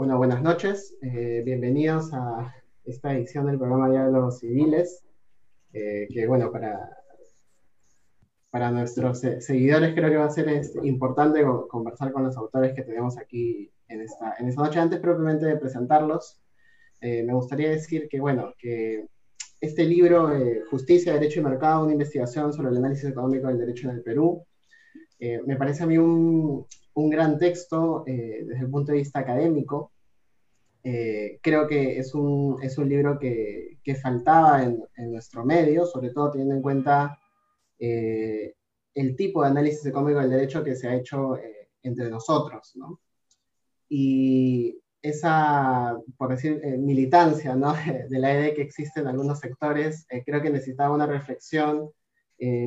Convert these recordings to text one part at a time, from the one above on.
Bueno, buenas noches. Eh, bienvenidos a esta edición del programa Diálogos Civiles, eh, que bueno, para, para nuestros seguidores creo que va a ser este, importante conversar con los autores que tenemos aquí en esta, en esta noche. Antes propiamente de presentarlos, eh, me gustaría decir que bueno, que este libro, Justicia, Derecho y Mercado, una investigación sobre el análisis económico del derecho en el Perú, me parece a mí un, un gran texto eh, desde el punto de vista académico. Eh, creo que es un, es un libro que, que faltaba en, en, nuestro medio, sobre todo teniendo en cuenta eh, el tipo de análisis económico del derecho que se ha hecho entre nosotros. ¿no? Y esa, por decir, militancia ¿no? de la idea que existe en algunos sectores, creo que necesitaba una reflexión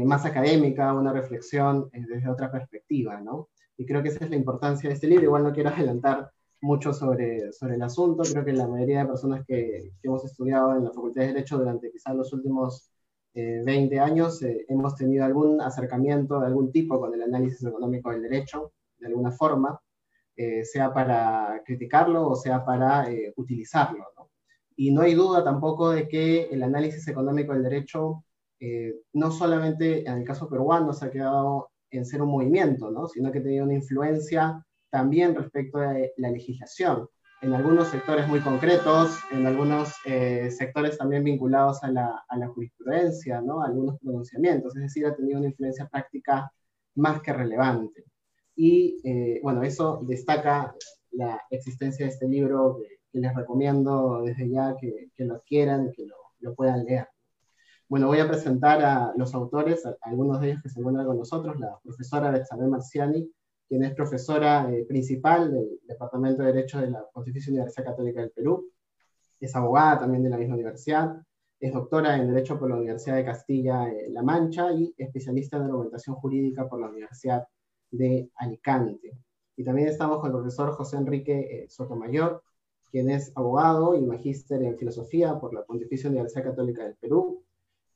más académica, una reflexión desde otra perspectiva, ¿no? Y creo que esa es la importancia de este libro. Igual no quiero adelantar mucho sobre, sobre el asunto, creo que la mayoría de personas que, que hemos estudiado en la Facultad de Derecho durante quizás los últimos 20 eh, años eh, hemos tenido algún acercamiento de algún tipo con el análisis económico del derecho, de alguna forma, eh, sea para criticarlo o sea para utilizarlo. ¿no? Y no hay duda tampoco de que el análisis económico del derecho no solamente en el caso peruano se ha quedado en ser un movimiento, ¿no? sino que tenía una influencia también respecto de la legislación, en algunos sectores muy concretos, en algunos eh, sectores también vinculados a la, a la jurisprudencia, ¿no? algunos pronunciamientos, es decir, ha tenido una influencia práctica más que relevante. Y eh, bueno, eso destaca la existencia de este libro que, les recomiendo desde ya que, que lo adquieran, que lo, lo puedan leer. Bueno, voy a presentar a los autores, algunos de ellos que se encuentran con nosotros, la profesora Betsabé Marciani, quien es profesora eh, principal del Departamento de Derecho de la Pontificia Universidad Católica del Perú, es abogada también de la misma universidad, es doctora en Derecho por la Universidad de Castilla-La Mancha y especialista en argumentación jurídica por la Universidad de Alicante. Y también estamos con el profesor José Enrique eh, Sotomayor, quien es abogado y magíster en filosofía por la Pontificia Universidad Católica del Perú,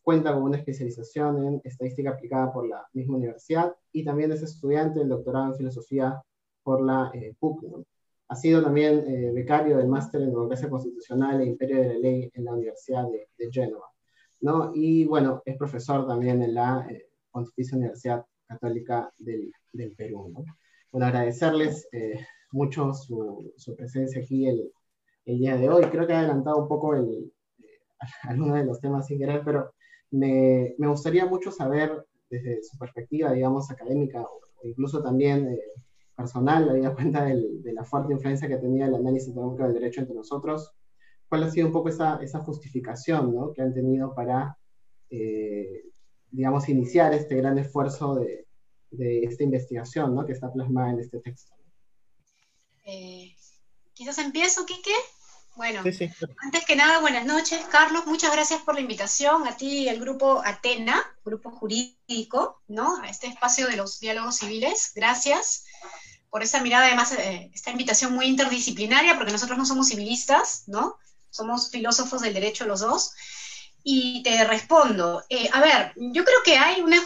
cuenta con una especialización en estadística aplicada por la misma universidad y también es estudiante del doctorado en filosofía por la eh, PUC. Ha sido también eh, becario del máster en democracia constitucional e imperio de la ley en la Universidad de, de Génova. ¿no? Y bueno, es profesor también en la eh, Pontificia Universidad Católica del, del Perú. ¿no? Bueno, agradecerles eh, mucho su, su, presencia aquí el, el, día de hoy. Creo que ha adelantado un poco el, algunos de los temas sin querer, pero me, me, gustaría mucho saber desde su perspectiva, digamos, académica o, incluso también eh, personal, habida cuenta de la fuerte influencia que tenía el análisis económico del derecho entre nosotros, cuál ha sido un poco esa, esa justificación ¿no? que han tenido para, eh, digamos, iniciar este gran esfuerzo de, de esta investigación ¿no? que está plasmada en este texto. Eh, quizás empiezo, Quique. Bueno, antes que nada, buenas noches, Carlos. Muchas gracias por la invitación a ti y al grupo Atena, grupo jurídico, ¿no? A este espacio de los diálogos civiles. Gracias por esa mirada, además, eh, esta invitación muy interdisciplinaria, porque nosotros no somos civilistas, ¿no? Somos filósofos del derecho los dos. Y te respondo, eh, a ver, yo creo que hay una, eh,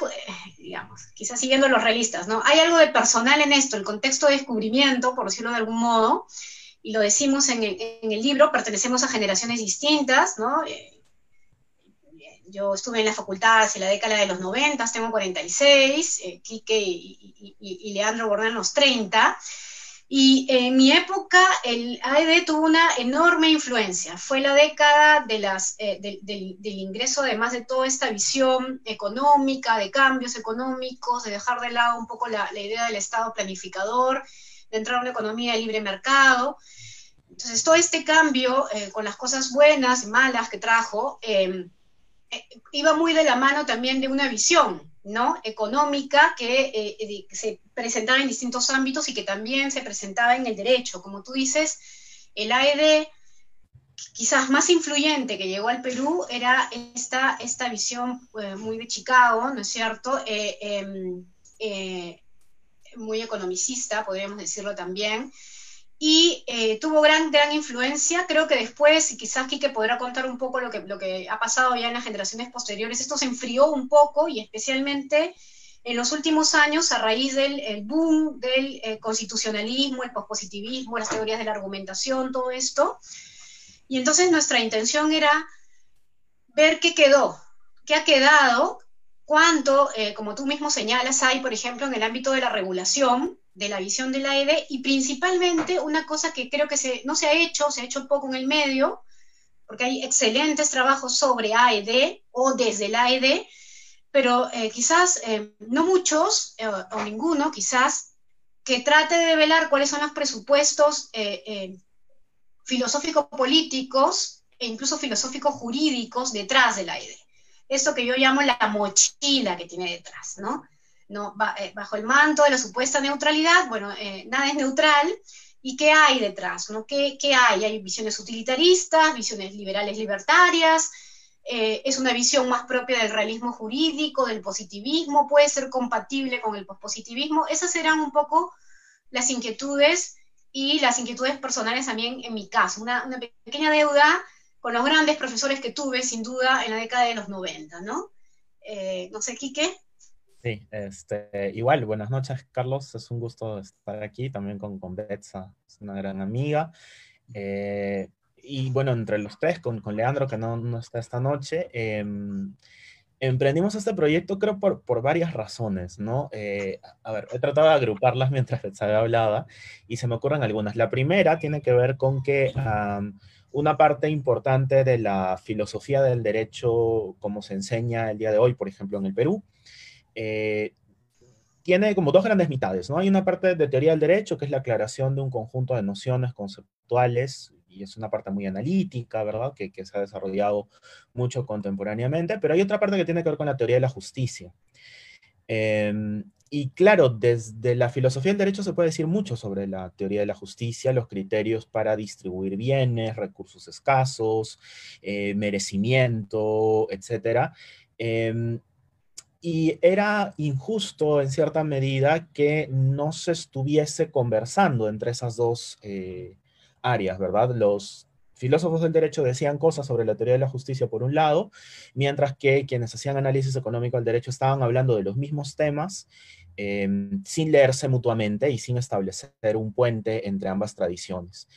digamos, quizás siguiendo los realistas, ¿no? Hay algo de personal en esto, el contexto de descubrimiento, por decirlo de algún modo, y lo decimos en el, libro, pertenecemos a generaciones distintas, ¿no? Eh, yo estuve en la facultad hacia la década de los 90, tengo 46, eh, Quique y, y, y, Leandro Bordán los 30, y en mi época el AED tuvo una enorme influencia. Fue la década eh, de, de, del ingreso, además de toda esta visión económica, de cambios económicos, de dejar de lado un poco la idea del Estado planificador, de entrar a una economía de libre mercado. Entonces, todo este cambio, eh, con las cosas buenas y malas que trajo, eh, eh, iba muy de la mano también de una visión ¿no? económica que eh, se presentaba en distintos ámbitos y que también se presentaba en el derecho. Como tú dices, el AED quizás más influyente que llegó al Perú era esta, esta visión eh, muy de Chicago, ¿no es cierto? Em, muy economicista, podríamos decirlo también, y eh, tuvo gran, gran influencia. Creo que después, y quizás Quique podrá contar un poco lo que, lo que ha pasado ya en las generaciones posteriores, esto se enfrió un poco y especialmente en los últimos años a raíz del boom del eh, constitucionalismo, el pospositivismo, las teorías de la argumentación, todo esto. Y entonces nuestra intención era ver qué quedó, qué ha quedado, cuánto, eh, como tú mismo señalas, hay, por ejemplo, en el ámbito de la regulación, de la visión de la EDE, y principalmente una cosa que creo que no se ha hecho, se ha hecho poco en el medio, porque hay excelentes trabajos sobre AED o desde la AED, pero eh, quizás eh, no muchos, o ninguno quizás, que trate de velar cuáles son los presupuestos filosófico-políticos e incluso filosófico-jurídicos detrás de la AED. Esto que yo llamo la mochila que tiene detrás, ¿no? no bajo el manto de la supuesta neutralidad, bueno, nada es neutral, ¿Y qué hay detrás? ¿no? ¿Qué, ¿Qué, hay? Hay visiones utilitaristas, visiones liberales libertarias, eh, es una visión más propia del realismo jurídico, del positivismo, puede ser compatible con el pospositivismo. Esas eran un poco las inquietudes y las inquietudes personales también en mi caso. Una, una pequeña deuda con los grandes profesores que tuve, sin duda, en la década de los 90, ¿no? Eh, no sé, Quique. Sí, este, igual, buenas noches, Carlos. Es un gusto estar aquí también con, con Betsa, es una gran amiga. Eh, y bueno, entre los tres, con, con Leandro, que no, no, está esta noche, em, emprendimos este proyecto, creo, por, por varias razones, ¿no? Eh, a ver, he tratado de agruparlas mientras Betsa hablaba y se me ocurren algunas. La primera tiene que ver con que una parte importante de la filosofía del derecho, como se enseña el día de hoy, por ejemplo, en el Perú, eh, tiene como dos grandes mitades, ¿no? Hay una parte de teoría del derecho, que es la aclaración de un conjunto de nociones conceptuales, y es una parte muy analítica, ¿verdad? Que, se ha desarrollado mucho contemporáneamente, pero hay otra parte que tiene que ver con la teoría de la justicia. Em, y claro, desde la filosofía del derecho se puede decir mucho sobre la teoría de la justicia, los criterios para distribuir bienes, recursos escasos, eh, merecimiento, etc. Y era injusto en cierta medida que no se estuviese conversando entre esas dos eh, áreas, ¿verdad? Los filósofos del derecho decían cosas sobre la teoría de la justicia por un lado, mientras que quienes hacían análisis económico del derecho estaban hablando de los mismos temas em, sin leerse mutuamente y sin establecer un puente entre ambas tradiciones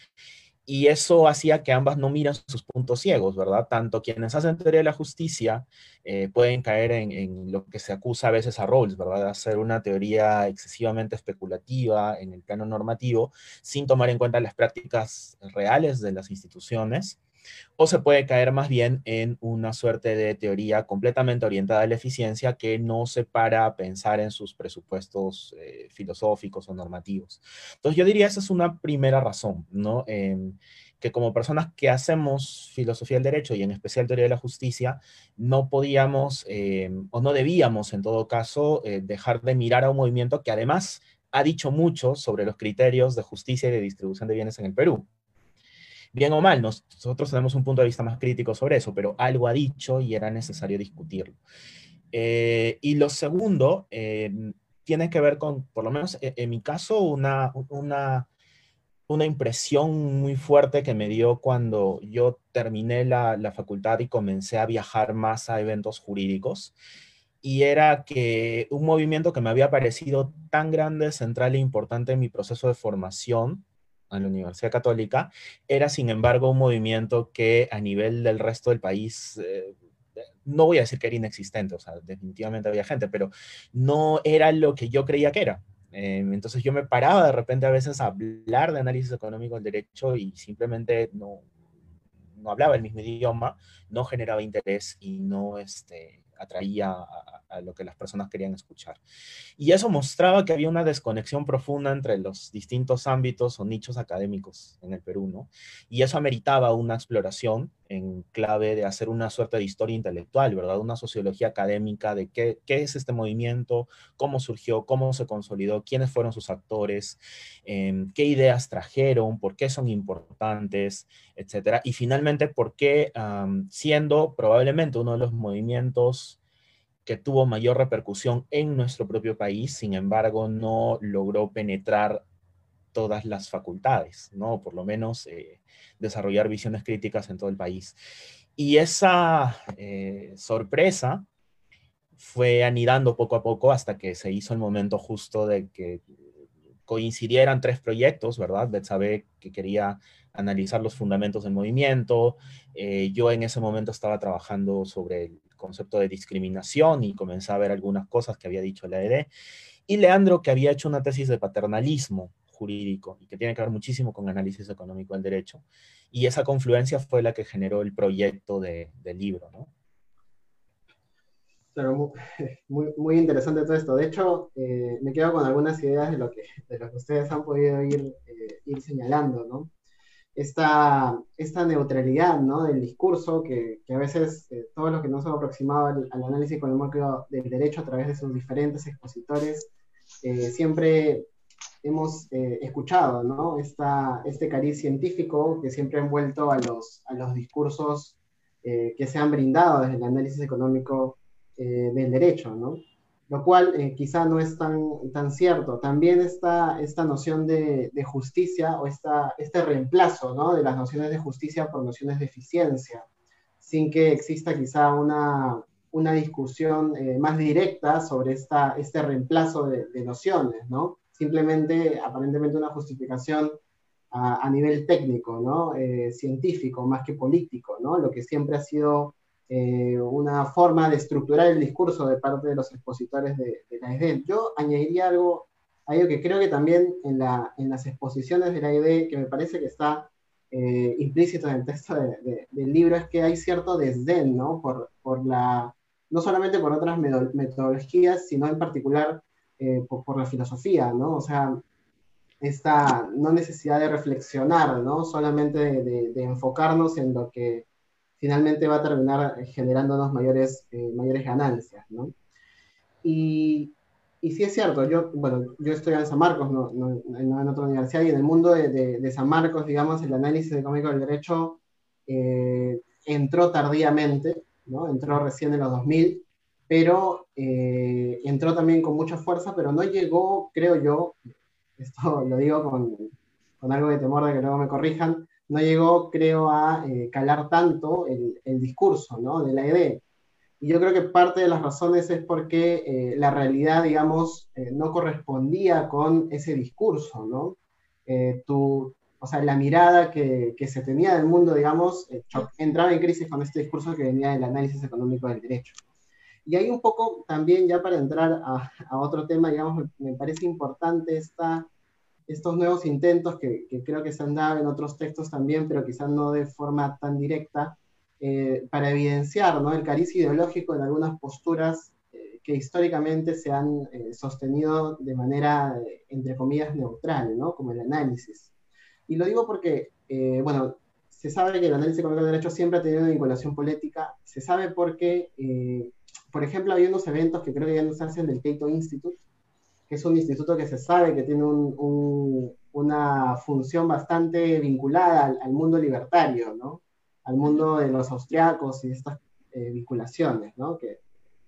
y eso hacía que ambas no miran sus puntos ciegos, ¿verdad? Tanto quienes hacen teoría de la justicia eh, pueden caer en, lo que se acusa a veces a Rawls, ¿verdad? De hacer una teoría excesivamente especulativa en el plano normativo sin tomar en cuenta las prácticas reales de las instituciones o se puede caer más bien en una suerte de teoría completamente orientada a la eficiencia que no se para pensar en sus presupuestos eh, filosóficos o normativos. Entonces yo diría esa es una primera razón, ¿no? Em, que como personas que hacemos filosofía del derecho y en especial teoría de la justicia, no podíamos em, o no debíamos en todo caso eh, dejar de mirar a un movimiento que además ha dicho mucho sobre los criterios de justicia y de distribución de bienes en el Perú bien o mal, nosotros tenemos un punto de vista más crítico sobre eso, pero algo ha dicho y era necesario discutirlo. Eh, y lo segundo eh, tiene que ver con, por lo menos e, en, mi caso, una, una, una, impresión muy fuerte que me dio cuando yo terminé la, la facultad y comencé a viajar más a eventos jurídicos y era que un movimiento que me había parecido tan grande, central e importante en mi proceso de formación, en la Universidad Católica, era sin embargo un movimiento que a nivel del resto del país, eh, no voy a decir que era inexistente, o sea, definitivamente había gente, pero no era lo que yo creía que era. Em, entonces yo me paraba de repente a veces a hablar de análisis económico del derecho y simplemente no, no hablaba el mismo idioma, no generaba interés y no, este, atraía a, lo que las personas querían escuchar. Y eso mostraba que había una desconexión profunda entre los distintos ámbitos o nichos académicos en el Perú, ¿no? Y eso ameritaba una exploración en clave de hacer una suerte de historia intelectual, ¿verdad? Una sociología académica de qué, qué es este movimiento, cómo surgió, cómo se consolidó, quiénes fueron sus actores, em, qué ideas trajeron, por qué son importantes, etcétera. Y finalmente, por qué, siendo probablemente uno de los movimientos que tuvo mayor repercusión en nuestro propio país, sin embargo, no logró penetrar todas las facultades, ¿no? Por lo menos eh, desarrollar visiones críticas en todo el país. Y esa eh, sorpresa fue anidando poco a poco hasta que se hizo el momento justo de que coincidieran tres proyectos, ¿verdad? Betsabe que quería analizar los fundamentos del movimiento, eh, yo en ese momento estaba trabajando sobre el concepto de discriminación y comencé a ver algunas cosas que había dicho la ED, y Leandro que había hecho una tesis de paternalismo jurídico y que tiene que ver muchísimo con análisis económico del derecho, y esa confluencia fue la que generó el proyecto de, del libro, ¿no? Claro, muy, muy, interesante todo esto. De hecho, eh, me quedo con algunas ideas de lo que, de lo que ustedes han podido ir, eh, ir señalando, ¿no? Esta, esta neutralidad ¿no? del discurso que, que a veces eh, todos los que nos hemos aproximado al, al, análisis económico del derecho a través de sus diferentes expositores, siempre hemos escuchado ¿no? Esta, este cariz científico que siempre ha envuelto a los, a los discursos que se han brindado desde el análisis económico eh, del derecho, ¿no? Lo cual eh, quizá no es tan, tan cierto. También está esta noción de, justicia o esta, este reemplazo, ¿no? De las nociones de justicia por nociones de eficiencia, sin que exista quizá una, una discusión eh, más directa sobre esta, este reemplazo de, nociones, ¿no? Simplemente, aparentemente, una justificación a, a nivel técnico, ¿no? científico, más que político, ¿no? Lo que siempre ha sido eh, una forma de estructurar el discurso de parte de los expositores de, la ED. Yo añadiría algo, algo que creo que también en, la, en las exposiciones de la ED, que me parece que está eh, implícito en el texto del libro, es que hay cierto desdén, ¿no? Por, por la, no solamente por otras metodologías, sino en particular eh, por, la filosofía, ¿no? O sea, esta no necesidad de reflexionar, ¿no? Solamente de, de enfocarnos en lo que finalmente va a terminar generándonos mayores, eh, mayores ganancias, ¿no? Y, y sí es cierto, yo, bueno, yo estoy en San Marcos, no, no, en otra universidad, y en el mundo de, de, San Marcos, digamos, el análisis económico del derecho eh, entró tardíamente, ¿no? Entró recién en los 2000, pero eh, entró también con mucha fuerza, pero no llegó, creo yo, esto lo digo con, con algo de temor de que luego me corrijan, no llegó, creo, a eh, calar tanto el, el, discurso ¿no? de la ED. Y yo creo que parte de las razones es porque eh, la realidad, digamos, eh, no correspondía con ese discurso, ¿no? tu, o sea, la mirada que, que, se tenía del mundo, digamos, entraba en crisis con este discurso que venía del análisis económico del derecho. Y ahí un poco también, ya para entrar a, a otro tema, digamos, me, parece importante esta estos nuevos intentos que, creo que se han dado en otros textos también, pero quizás no de forma tan directa, eh, para evidenciar ¿no? el cariz ideológico en algunas posturas eh, que históricamente se han eh, sostenido de manera, entre comillas, neutral, ¿no? como el análisis. Y lo digo porque, bueno, se sabe que el análisis económico del derecho siempre ha tenido una vinculación política, se sabe porque, por ejemplo, había unos eventos que creo que ya no se hacen del Cato Institute, que es un instituto que se sabe que tiene una función bastante vinculada al, mundo libertario, ¿no? al mundo de los austriacos y estas eh, vinculaciones, ¿no? que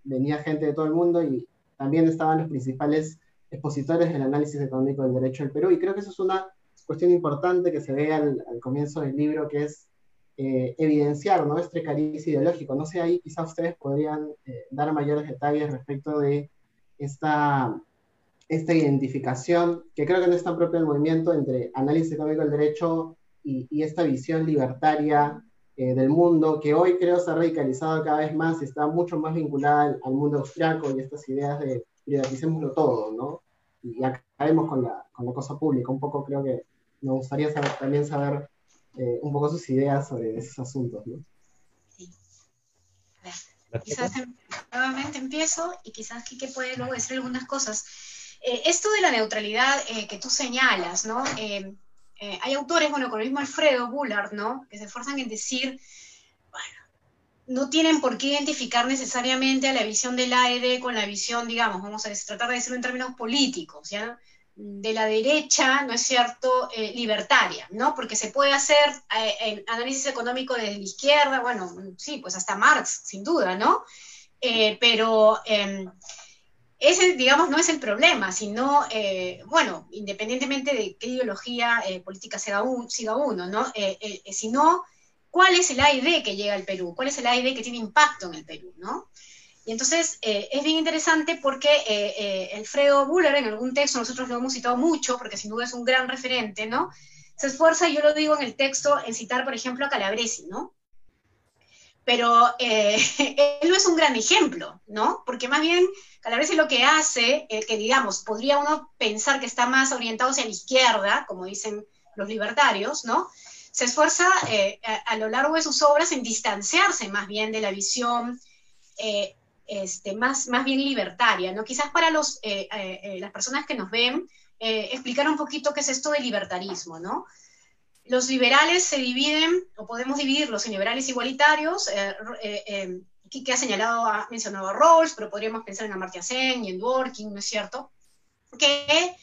venía gente de todo el mundo y también estaban los principales expositores del análisis económico del derecho del Perú. Y creo que eso es una cuestión importante que se ve al, comienzo del libro, que es eh, evidenciar ¿no? este cariz ideológico. No sé, ahí quizás ustedes podrían eh, dar mayores detalles respecto de esta esta identificación, que creo que no es tan propia del movimiento, entre análisis económico del derecho y, y esta visión libertaria eh, del mundo, que hoy creo se ha radicalizado cada vez más y está mucho más vinculada al, mundo austriaco y estas ideas de privaticémoslo todo, ¿no? Y acabemos con la, con la cosa pública. Un poco creo que me gustaría saber, también saber eh, un poco sus ideas sobre esos asuntos, ¿no? Sí. Quizás nuevamente empiezo y quizás Kike puede luego decir algunas cosas. Eh, esto de la neutralidad eh, que tú señalas, ¿no? Eh, hay autores, bueno, con el mismo Alfredo Bullard, ¿no? Que se esfuerzan en decir, bueno, no tienen por qué identificar necesariamente a la visión del AED con la visión, digamos, vamos a tratar de decirlo en términos políticos, ¿ya? De la derecha, ¿no es cierto?, libertaria, ¿no? Porque se puede hacer el análisis económico desde la izquierda, bueno, sí, pues hasta Marx, sin duda, ¿no? pero em, ese, digamos, no es el problema, sino, eh, bueno, independientemente de qué ideología eh, política siga, uno, ¿no? Eh, sino, ¿cuál es el AID que llega al Perú? ¿Cuál es el AID que tiene impacto en el Perú, ¿no? Y entonces eh, es bien interesante porque eh, eh, Alfredo Buller, en algún texto, nosotros lo hemos citado mucho, porque sin duda es un gran referente, ¿no? Se esfuerza, yo lo digo en el texto, en citar, por ejemplo, a Calabresi, ¿no? Pero él no es un gran ejemplo, ¿no? Porque más bien Calabresi lo que hace, que digamos, podría uno pensar que está más orientado hacia la izquierda, como dicen los libertarios, ¿no? Se esfuerza a, lo largo de sus obras en distanciarse más bien de la visión este, más, más bien libertaria, ¿no? Quizás para los, eh, eh, eh, las personas que nos ven, explicar un poquito qué es esto de libertarismo, ¿no? Los liberales se dividen, o podemos dividirlos en liberales igualitarios, que ha señalado, ha mencionado a Rawls, pero podríamos pensar en Amartya Sen y en Dworkin, ¿no es cierto? Que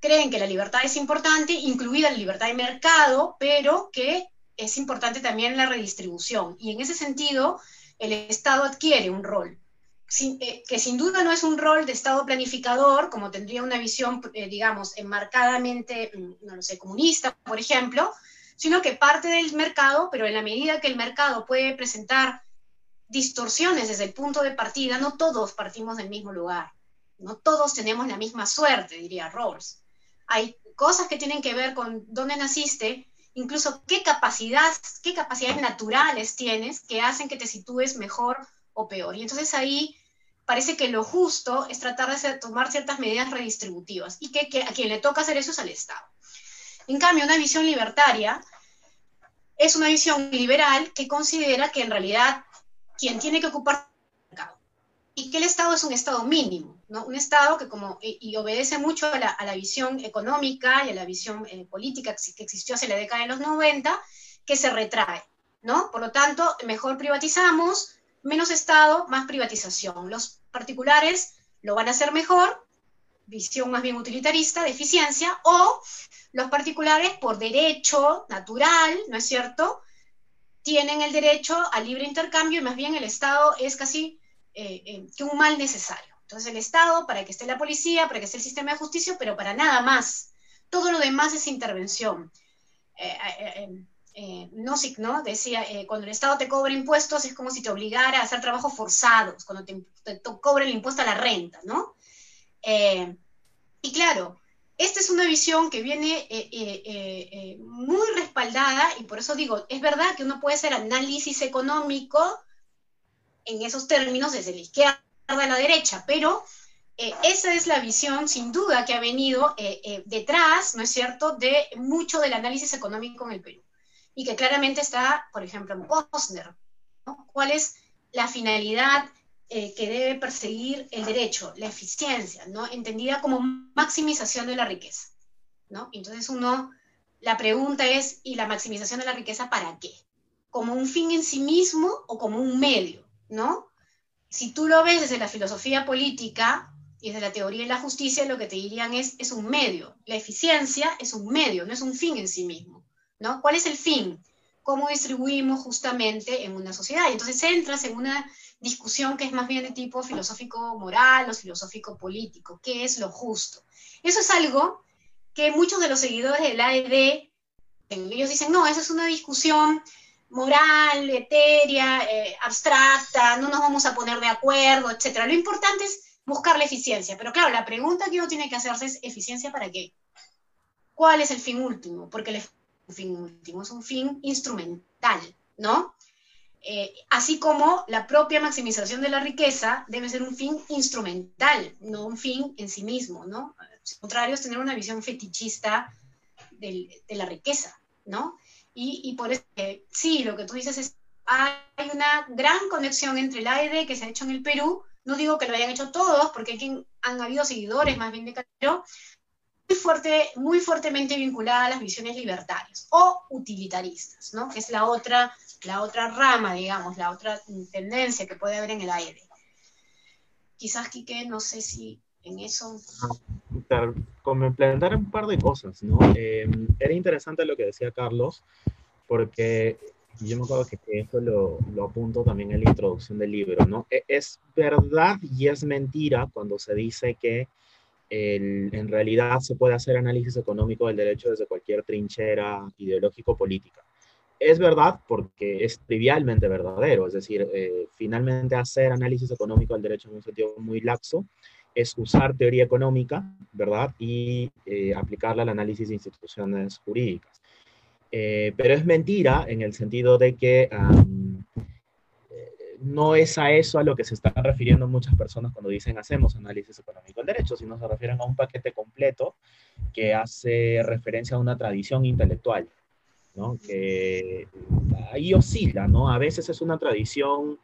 creen que la libertad es importante, incluida la libertad de mercado, pero que es importante también la redistribución. Y en ese sentido, el Estado adquiere un rol. Eh, que sin duda no es un rol de Estado planificador, como tendría una visión, eh, digamos, enmarcadamente, mm, no lo sé, comunista, por ejemplo, sino que parte del mercado, pero en la medida que el mercado puede presentar distorsiones desde el punto de partida, no todos partimos del mismo lugar, no todos tenemos la misma suerte, diría Rawls. Hay cosas que tienen que ver con dónde naciste, incluso qué capacidades, qué capacidades naturales tienes que hacen que te sitúes mejor o peor. Y entonces ahí parece que lo justo es tratar de tomar ciertas medidas redistributivas y que, a quien le toca hacer eso es al Estado. En cambio, una visión libertaria es una visión liberal que considera que en realidad quien tiene que ocupar y que el Estado es un Estado mínimo, ¿no? un Estado que como, y, obedece mucho a la, visión económica y a la visión eh, política que existió hace la década de los 90, que se retrae. ¿no? Por lo tanto, mejor privatizamos, menos Estado, más privatización. Los particulares lo van a hacer mejor, visión más bien utilitarista, de eficiencia, o los particulares por derecho natural, ¿no es cierto? Tienen el derecho al libre intercambio y más bien el Estado es casi eh, eh, que un mal necesario. Entonces el Estado, para que esté la policía, para que esté el sistema de justicia, pero para nada más. Todo lo demás es intervención. Eh, eh, ¿no? Decía, eh, cuando el Estado te cobra impuestos es como si te obligara a hacer trabajos forzados, cuando te, cobra el impuesto a la renta, ¿no? Eh, y claro, esta es una visión que viene muy respaldada, y por eso digo, es verdad que uno puede hacer análisis económico en esos términos desde la izquierda a la derecha, pero esa es la visión, sin duda, que ha venido detrás, ¿no es cierto?, de mucho del análisis económico en el Perú y que claramente está, por ejemplo, en Posner. ¿Cuál es la finalidad eh, que debe perseguir el derecho? La eficiencia, ¿no? entendida como maximización de la riqueza. ¿no? Entonces uno, la pregunta es, ¿y la maximización de la riqueza para qué? ¿Como un fin en sí mismo o como un medio? ¿no? Si tú lo ves desde la filosofía política y desde la teoría de la justicia, lo que te dirían es, es un medio. La eficiencia es un medio, no es un fin en sí mismo. ¿Cuál es el fin? ¿Cómo distribuimos justamente en una sociedad? Y entonces entras en una discusión que es más bien de tipo filosófico-moral o filosófico-político. ¿Qué es lo justo? Eso es algo que muchos de los seguidores del AED, ellos dicen, no, esa es una discusión moral, etérea, eh, abstracta, no nos vamos a poner de acuerdo, etc. Lo importante es buscar la eficiencia. Pero claro, la pregunta que uno tiene que hacerse es, ¿eficiencia para qué? ¿Cuál es el fin último? Porque la fin último, es un fin instrumental, ¿no? Eh, así como la propia maximización de la riqueza debe ser un fin instrumental, no un fin en sí mismo, ¿no? Al contrario, es tener una visión fetichista de la riqueza, ¿no? Y, por eso, sí, lo que tú dices es, hay una gran conexión entre el AED que se ha hecho en el Perú, no digo que lo hayan hecho todos, porque hay han habido seguidores más bien de Castro, fuerte, muy fuertemente vinculada a las visiones libertarias o utilitaristas, ¿no? que es la otra, la otra rama, digamos, la otra tendencia que puede haber en el aire. Quizás, Quique, no sé si en eso... Complementar un par de cosas, ¿no? Eh, era interesante lo que decía Carlos, porque yo me acuerdo que, eso lo, lo, apunto también en la introducción del libro, ¿no? E, es verdad y es mentira cuando se dice que en realidad se puede hacer análisis económico del derecho desde cualquier trinchera ideológico-política. es verdad porque es trivialmente verdadero, es decir, eh, finalmente hacer análisis económico del derecho en un sentido muy laxo es usar teoría económica, ¿verdad? Y eh, aplicarla al análisis de instituciones jurídicas. Eh, pero es mentira en el sentido de que no es a eso a lo que se están refiriendo muchas personas cuando dicen hacemos análisis económico del derecho, sino se refieren a un paquete completo que hace referencia a una tradición intelectual, ¿no? que ahí oscila, ¿no? A veces es una tradición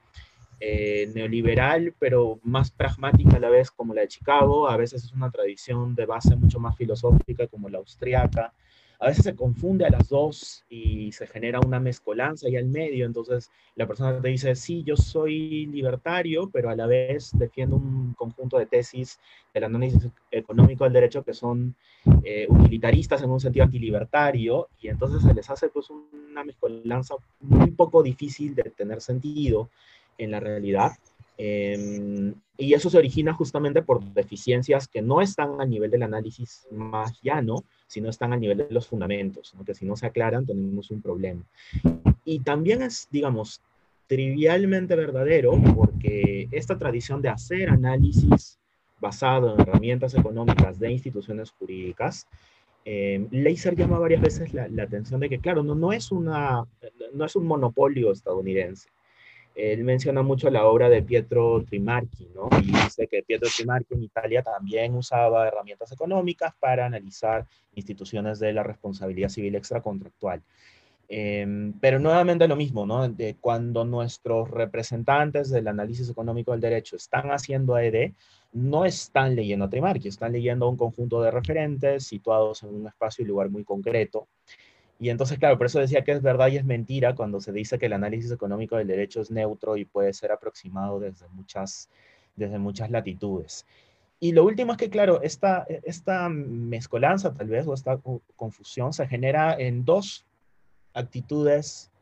eh, neoliberal, pero más pragmática a la vez como la de Chicago, a veces es una tradición de base mucho más filosófica como la austriaca, a veces se confunde a las dos y se genera una mezcolanza ahí al medio, entonces la persona te dice, sí, yo soy libertario, pero a la vez defiendo un conjunto de tesis del análisis económico del derecho que son eh, utilitaristas en un sentido antilibertario, y entonces se les hace pues una mezcolanza muy poco difícil de tener sentido en la realidad. Em, y eso se origina justamente por deficiencias que no están a nivel del análisis más llano, sino están a nivel de los fundamentos, que si no se aclaran tenemos un problema. Y también es, digamos, trivialmente verdadero porque esta tradición de hacer análisis basado en herramientas económicas de instituciones jurídicas, eh, Leiser llama varias veces la, la, atención de que, claro, no, no, es una, no es un monopolio estadounidense él menciona mucho la obra de Pietro Trimarchi, ¿no? Y dice que Pietro Trimarchi en Italia también usaba herramientas económicas para analizar instituciones de la responsabilidad civil extracontractual. Em, pero nuevamente lo mismo, ¿no? De cuando nuestros representantes del análisis económico del derecho están haciendo AED, no están leyendo a Trimarchi, están leyendo un conjunto de referentes situados en un espacio y lugar muy concreto. Y entonces, claro, por eso decía que es verdad y es mentira cuando se dice que el análisis económico del derecho es neutro y puede ser aproximado desde muchas, desde muchas latitudes. Y lo último es que, claro, esta, esta mezcolanza tal vez o esta confusión se genera en dos actitudes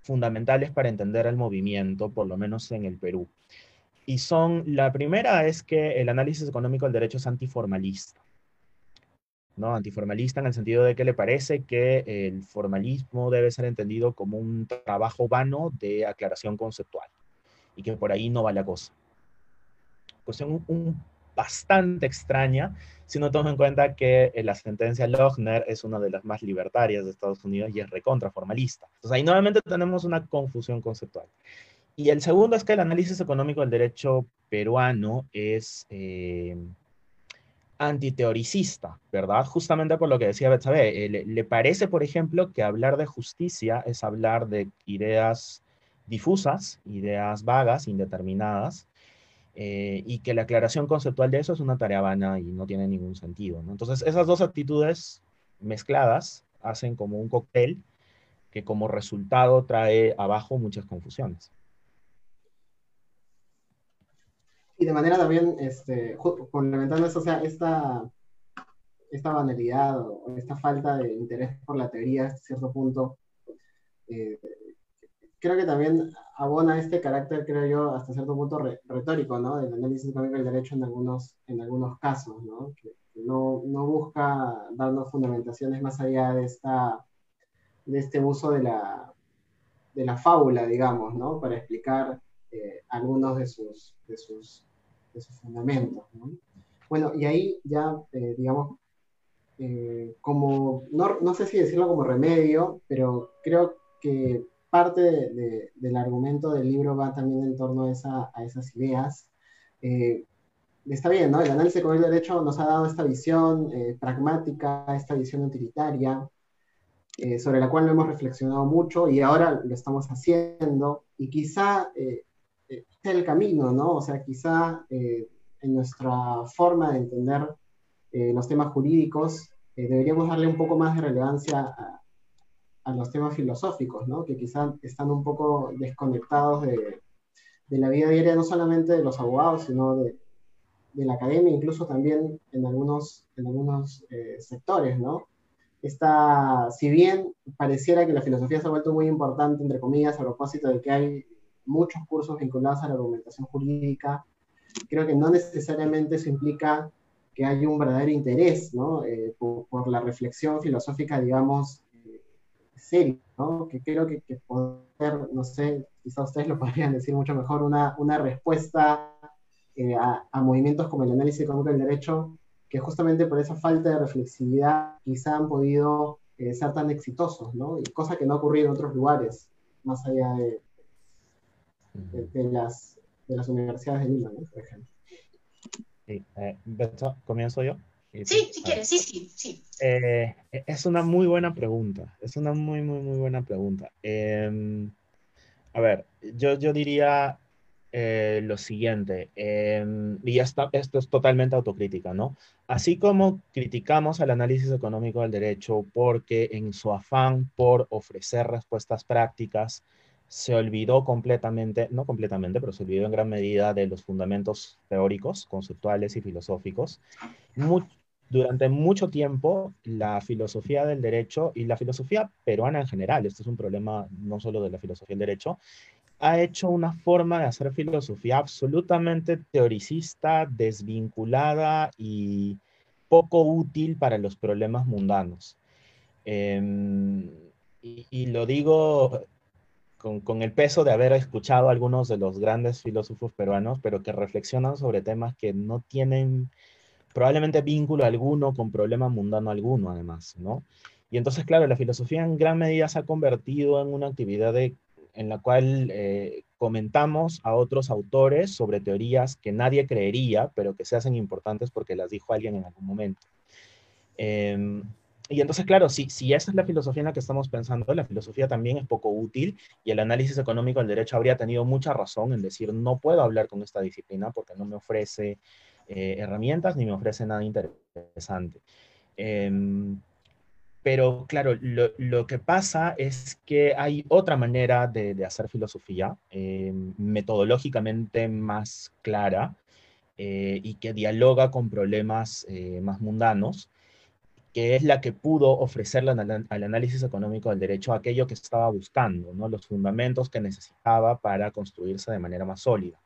fundamentales para entender el movimiento, por lo menos en el Perú. Y son, la primera es que el análisis económico del derecho es antiformalista. ¿No? Antiformalista en el sentido de que le parece que el formalismo debe ser entendido como un trabajo vano de aclaración conceptual y que por ahí no va la cosa. Cuestión un, bastante extraña si uno toma en cuenta que la sentencia Lochner es una de las más libertarias de Estados Unidos y es recontra formalista. Entonces ahí nuevamente tenemos una confusión conceptual. Y el segundo es que el análisis económico del derecho peruano es... Eh, antiteoricista, ¿verdad? Justamente por lo que decía Betsabe, eh, le, parece, por ejemplo, que hablar de justicia es hablar de ideas difusas, ideas vagas, indeterminadas, eh, y que la aclaración conceptual de eso es una tarea vana y no tiene ningún sentido. Entonces, esas dos actitudes mezcladas hacen como un cóctel que como resultado trae abajo muchas confusiones. Y de manera también, este, complementando eso, o sea, esta, esta banalidad o esta falta de interés por la teoría hasta cierto punto, eh, creo que también abona este carácter, creo yo, hasta cierto punto retórico, ¿no? Del análisis económico del derecho en algunos, en algunos casos, ¿no? Que, no, no, busca darnos fundamentaciones más allá de, esta, de este uso de la, de la fábula, digamos, ¿no? Para explicar eh, algunos de sus, de sus de sus fundamentos. ¿no? Bueno, y ahí ya, eh, digamos, eh, como, no, no, sé si decirlo como remedio, pero creo que parte de, del argumento del libro va también en torno a, esa, a esas ideas. Eh, está bien, ¿no? El análisis con el derecho nos ha dado esta visión pragmática, esta visión utilitaria, sobre la cual no hemos reflexionado mucho y ahora lo estamos haciendo. Y quizá el camino, ¿no? O sea, quizá eh, en nuestra forma de entender eh, los temas jurídicos eh, deberíamos darle un poco más de relevancia a, los temas filosóficos, ¿no? Que quizá están un poco desconectados de, la vida diaria, no solamente de los abogados, sino de, la academia, incluso también en algunos, en algunos sectores, ¿no? Está, si bien pareciera que la filosofía se ha vuelto muy importante, entre comillas, a propósito de que hay muchos cursos vinculados a la argumentación jurídica. Creo que no necesariamente eso implica que haya un verdadero interés ¿no? Eh, por, la reflexión filosófica, digamos, eh, serio, ¿no? Que creo que, que poder, no sé, quizás ustedes lo podrían decir mucho mejor, una, una respuesta eh, a, a, movimientos como el análisis económico del derecho, que justamente por esa falta de reflexividad quizá han podido eh, ser tan exitosos, ¿no? Y cosa que no ha ocurrido en otros lugares, más allá de, de, las, de las universidades de Lima, ¿no? por ejemplo. Sí, eh, ¿comienzo yo? Sí, si quieres, sí, sí, sí. Eh, es una muy buena pregunta, es una muy, muy, muy buena pregunta. Em, a ver, yo, yo diría eh, lo siguiente, em, y esto es totalmente autocrítica, ¿no? Así como criticamos al análisis económico del derecho porque en su afán por ofrecer respuestas prácticas, se olvidó completamente, no completamente, pero se olvidó en gran medida de los fundamentos teóricos, conceptuales y filosóficos durante mucho tiempo la filosofía del derecho y la filosofía peruana en general, este es un problema no solo de la filosofía del derecho, ha hecho una forma de hacer filosofía absolutamente teoricista, desvinculada y poco útil para los problemas mundanos. Em, y, lo digo con, el peso de haber escuchado a algunos de los grandes filósofos peruanos, pero que reflexionan sobre temas que no tienen probablemente vínculo alguno con problema mundano alguno, además, ¿no? Y entonces, claro, la filosofía en gran medida se ha convertido en una actividad en la cual eh, comentamos a otros autores sobre teorías que nadie creería, pero que se hacen importantes porque las dijo alguien en algún momento. Em, y entonces, claro, si, si esa es la filosofía en la que estamos pensando, la filosofía también es poco útil y el análisis económico del derecho habría tenido mucha razón en decir, no puedo hablar con esta disciplina porque no me ofrece eh, herramientas ni me ofrece nada interesante. Em, pero claro, lo, que pasa es que hay otra manera de, hacer filosofía, em, metodológicamente más clara eh, y que dialoga con problemas eh, más mundanos, que es la que pudo ofrecerle al, al, análisis económico del derecho aquello que estaba buscando, ¿no? los fundamentos que necesitaba para construirse de manera más sólida.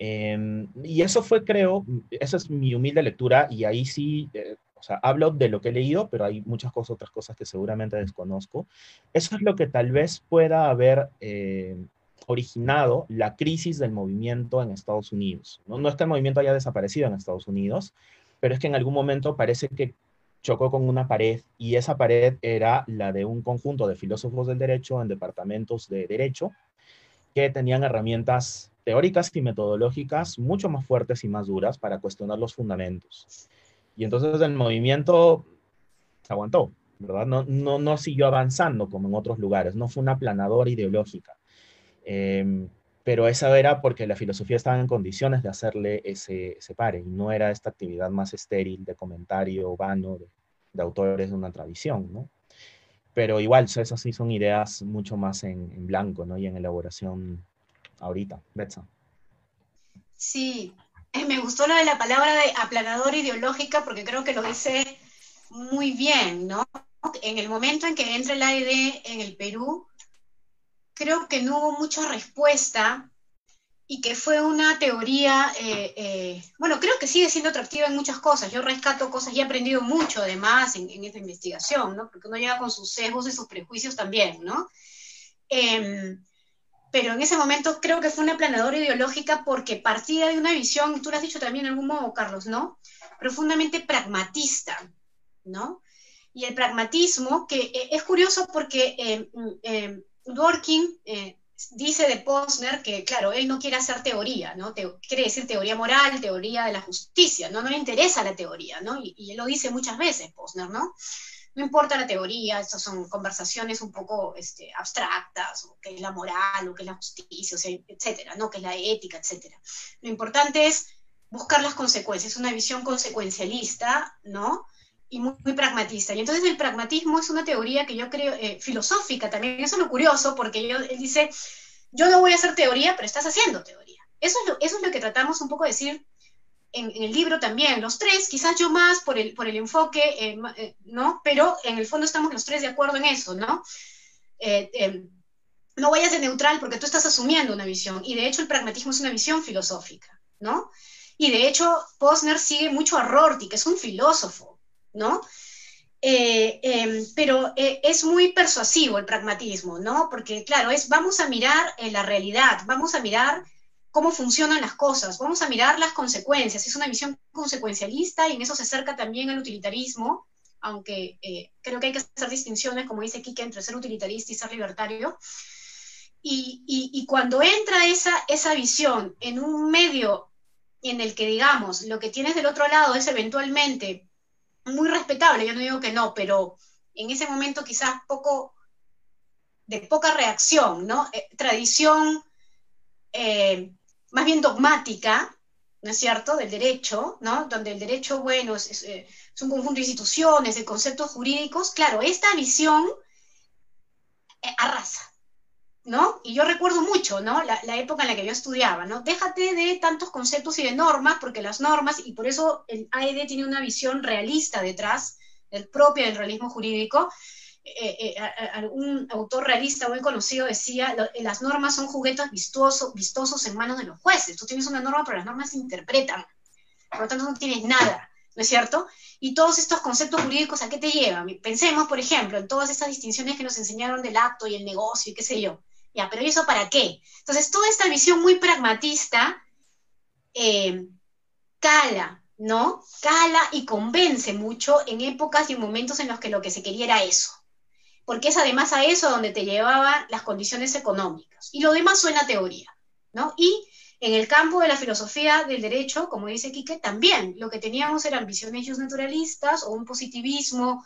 Em, y eso fue, creo, esa es mi humilde lectura y ahí sí, eh, o sea, hablo de lo que he leído, pero hay muchas cosas, otras cosas que seguramente desconozco. Eso es lo que tal vez pueda haber eh, originado la crisis del movimiento en Estados Unidos. ¿no? no es que el movimiento haya desaparecido en Estados Unidos, pero es que en algún momento parece que chocó con una pared y esa pared era la de un conjunto de filósofos del derecho en departamentos de derecho que tenían herramientas teóricas y metodológicas mucho más fuertes y más duras para cuestionar los fundamentos. Y entonces el movimiento aguantó, ¿verdad? No, no, no siguió avanzando como en otros lugares, no fue una planadora ideológica. Em, pero esa era porque la filosofía estaba en condiciones de hacerle ese, ese pare, y no era esta actividad más estéril de comentario vano de, autores de una tradición, ¿no? Pero igual, esas sí son ideas mucho más en, blanco, ¿no? Y en elaboración ahorita. Betsa. Sí, eh, me gustó lo de la palabra de aplanador ideológica porque creo que lo dice muy bien, ¿no? En el momento en que entra el AED en el Perú, creo que no hubo mucha respuesta y que fue una teoría, eh, eh, bueno, creo que sigue siendo atractiva en muchas cosas. Yo rescato cosas y he aprendido mucho además en, en esta investigación, ¿no? Porque uno llega con sus sesgos y sus prejuicios también, ¿no? Eh, pero en ese momento creo que fue una planadora ideológica porque partía de una visión, tú lo has dicho también en algún modo, Carlos, ¿no? Profundamente pragmatista, ¿no? Y el pragmatismo, que eh, es curioso porque eh, eh, Dworkin eh, dice de Posner que, claro, él no quiere hacer teoría, ¿no? quiere decir teoría moral, teoría de la justicia, ¿no? No le interesa la teoría, ¿no? Y, y él lo dice muchas veces, Posner, ¿no? no importa la teoría, estas son conversaciones un poco este, abstractas, o qué es la moral, o qué es la justicia, etcétera, ¿no? qué es la ética, etcétera. Lo importante es buscar las consecuencias, una visión consecuencialista, ¿no? Y muy, pragmatista. Y entonces el pragmatismo es una teoría que yo creo, eh, filosófica también, eso es lo curioso, porque yo, él dice, yo no voy a hacer teoría, pero estás haciendo teoría. Eso es lo, eso es lo que tratamos un poco de decir en, el libro también, los tres, quizás yo más por el, por el enfoque, eh, eh, ¿no? Pero en el fondo estamos los tres de acuerdo en eso, ¿no? Eh, no vayas de neutral porque tú estás asumiendo una visión, y de hecho el pragmatismo es una visión filosófica, ¿no? Y de hecho Posner sigue mucho a Rorty, que es un filósofo, ¿no? eh, em, pero eh, es muy persuasivo el pragmatismo, ¿no? Porque, claro, es vamos a mirar la realidad, vamos a mirar cómo funcionan las cosas, vamos a mirar las consecuencias. Es una visión consecuencialista y en eso se acerca también el utilitarismo, aunque creo que hay que hacer distinciones, como dice Kike, entre ser utilitarista y ser libertario. Y, cuando entra esa, esa visión en un medio en el que, digamos, lo que tienes del otro lado es eventualmente muy respetable, yo no digo que no, pero en ese momento quizás poco, de poca reacción, ¿no? Eh, tradición eh, más bien dogmática, ¿no es cierto?, del derecho, ¿no? Donde el derecho, bueno, es, eh, es un conjunto de instituciones, de conceptos jurídicos, claro, esta visión arrasa, ¿no? Y yo recuerdo mucho, ¿no? La, época en la que yo estudiaba, ¿no? Déjate de tantos conceptos y de normas, porque las normas, y por eso el AED tiene una visión realista detrás, el propio del realismo jurídico. Eh, eh, algún autor realista muy conocido decía, las normas son juguetes vistosos, vistosos en manos de los jueces. Tú tienes una norma, pero las normas se interpretan. Por lo tanto, no tienes nada, ¿no es cierto? Y todos estos conceptos jurídicos, ¿a qué te llevan? Pensemos, por ejemplo, en todas esas distinciones que nos enseñaron del acto y el negocio y qué sé yo ya, pero ¿y eso para qué? Entonces, toda esta visión muy pragmatista eh, cala, ¿no? Cala y convence mucho en épocas y en momentos en los que lo que se quería era eso. Porque es además a eso donde te llevaban las condiciones económicas. Y lo demás suena teoría, ¿no? Y en el campo de la filosofía del derecho, como dice Quique, también lo que teníamos eran visiones naturalistas o un positivismo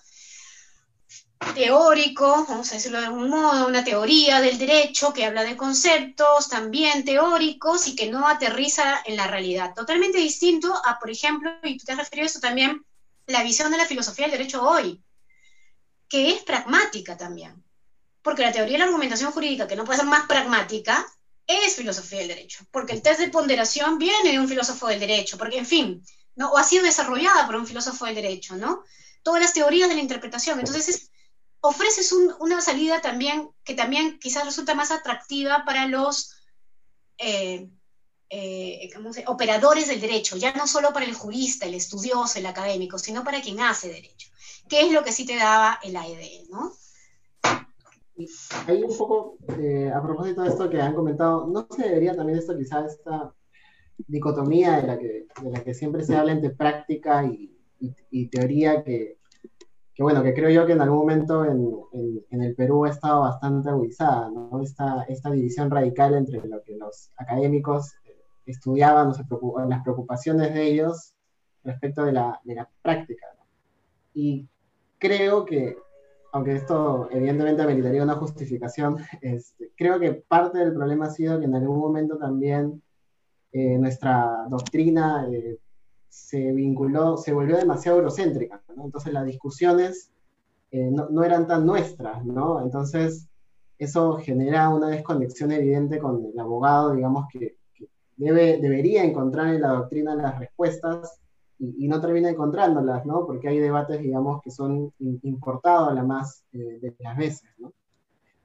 teórico, vamos a decirlo de algún modo, una teoría del derecho que habla de conceptos también teóricos y que no aterriza en la realidad. Totalmente distinto a, por ejemplo, y tú te has referido a eso también, la visión de la filosofía del derecho hoy, que es pragmática también. Porque la teoría de la argumentación jurídica, que no puede ser más pragmática, es filosofía del derecho. Porque el test de ponderación viene de un filósofo del derecho, porque, en fin, ¿no? o ha sido desarrollada por un filósofo del derecho, ¿no? Todas las teorías de la interpretación. Entonces, es ofreces una salida también que también quizás resulta más atractiva para los eh, eh, operadores del derecho, ya no solo para el jurista, el estudioso, el académico, sino para quien hace derecho, que es lo que sí te daba el AED, ¿no? Ahí un poco, eh, a propósito de esto que han comentado, ¿no se debería también esto quizás esta dicotomía de la que, de la que siempre se habla entre práctica y teoría que, que bueno, que creo yo que en algún momento en, en, el Perú ha estado bastante agudizada, ¿no? Esta, esta división radical entre lo que los académicos eh, estudiaban, las preocupaciones de ellos respecto de la, de la práctica. Y creo que, aunque esto evidentemente ameritaría una justificación, este, creo que parte del problema ha sido que en algún momento también eh, nuestra doctrina eh, se vinculó, se volvió demasiado eurocéntrica, ¿no? Entonces las discusiones eh, no, no, eran tan nuestras, ¿no? Entonces eso genera una desconexión evidente con el abogado, digamos, que, debe, debería encontrar en la doctrina las respuestas y, no termina encontrándolas, ¿no? Porque hay debates, digamos, que son importados a la más eh, de las veces, ¿no?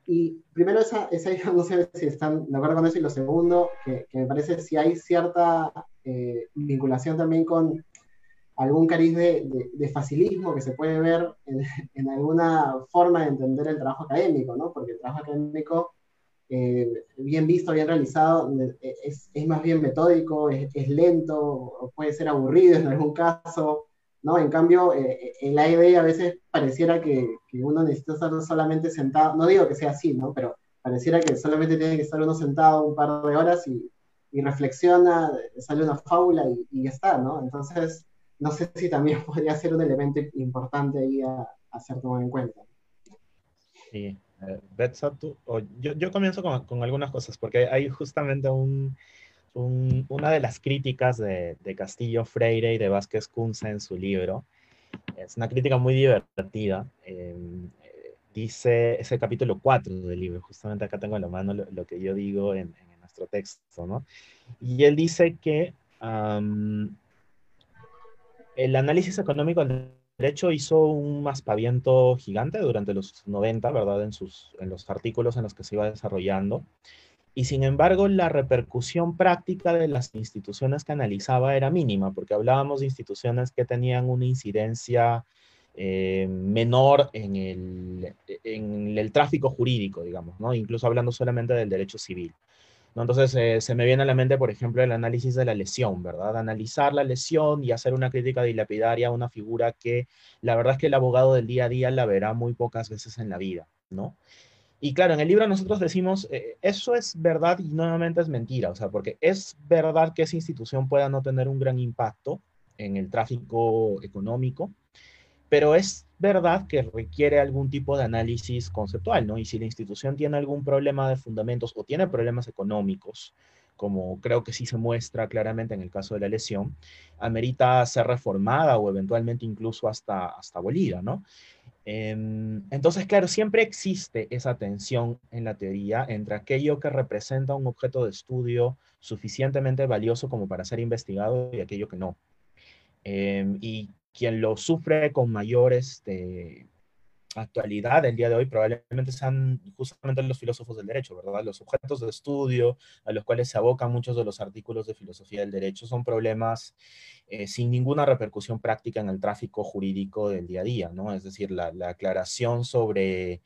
Y primero, esa, esa, no sé si están de acuerdo con eso, y lo segundo, que, que me parece si hay cierta eh, vinculación también con algún cariz de, de, facilismo que se puede ver en, alguna forma de entender el trabajo académico, ¿no? Porque el trabajo académico, eh, bien visto, bien realizado, eh, es, es más bien metódico, es, es, lento, puede ser aburrido en algún caso, ¿no? En cambio, en la idea a veces pareciera que, uno necesita estar solamente sentado, no digo que sea así, ¿no? Pero pareciera que solamente tiene que estar uno sentado un par de horas y, y reflexiona, sale una fábula y, ya está, ¿no? Entonces, no sé si también podría ser un elemento importante ahí a, a ser tomado en cuenta. Sí, eh, Betsa, tú, yo, yo, comienzo con, con, algunas cosas, porque hay justamente un, un, una de las críticas de, de, Castillo Freire y de Vázquez Kunze en su libro. Es una crítica muy divertida. Eh, dice ese capítulo 4 del libro, justamente acá tengo en la mano lo, lo que yo digo en, en nuestro texto, ¿no? Y él dice que el análisis económico del derecho hizo un aspaviento gigante durante los 90, ¿verdad? En, sus, en los artículos en los que se iba desarrollando. Y sin embargo, la repercusión práctica de las instituciones que analizaba era mínima, porque hablábamos de instituciones que tenían una incidencia eh, menor en el, en el tráfico jurídico, digamos, ¿no? incluso hablando solamente del derecho civil. Entonces, eh, se me viene a la mente, por ejemplo, el análisis de la lesión, ¿verdad? Analizar la lesión y hacer una crítica dilapidaria a una figura que la verdad es que el abogado del día a día la verá muy pocas veces en la vida, ¿no? Y claro, en el libro nosotros decimos, eh, eso es verdad y nuevamente es mentira, o sea, porque es verdad que esa institución pueda no tener un gran impacto en el tráfico económico, pero es verdad que requiere algún tipo de análisis conceptual, ¿no? Y si la institución tiene algún problema de fundamentos o tiene problemas económicos, como creo que sí se muestra claramente en el caso de la lesión, amerita ser reformada o eventualmente incluso hasta, hasta abolida, ¿no? Em, entonces, claro, siempre existe esa tensión en la teoría entre aquello que representa un objeto de estudio suficientemente valioso como para ser investigado y aquello que no. Em, y quien lo sufre con mayor este, actualidad el día de hoy probablemente sean justamente los filósofos del derecho, ¿verdad? Los objetos de estudio a los cuales se abocan muchos de los artículos de filosofía del derecho son problemas eh, sin ninguna repercusión práctica en el tráfico jurídico del día a día, ¿no? Es decir, la, la aclaración sobre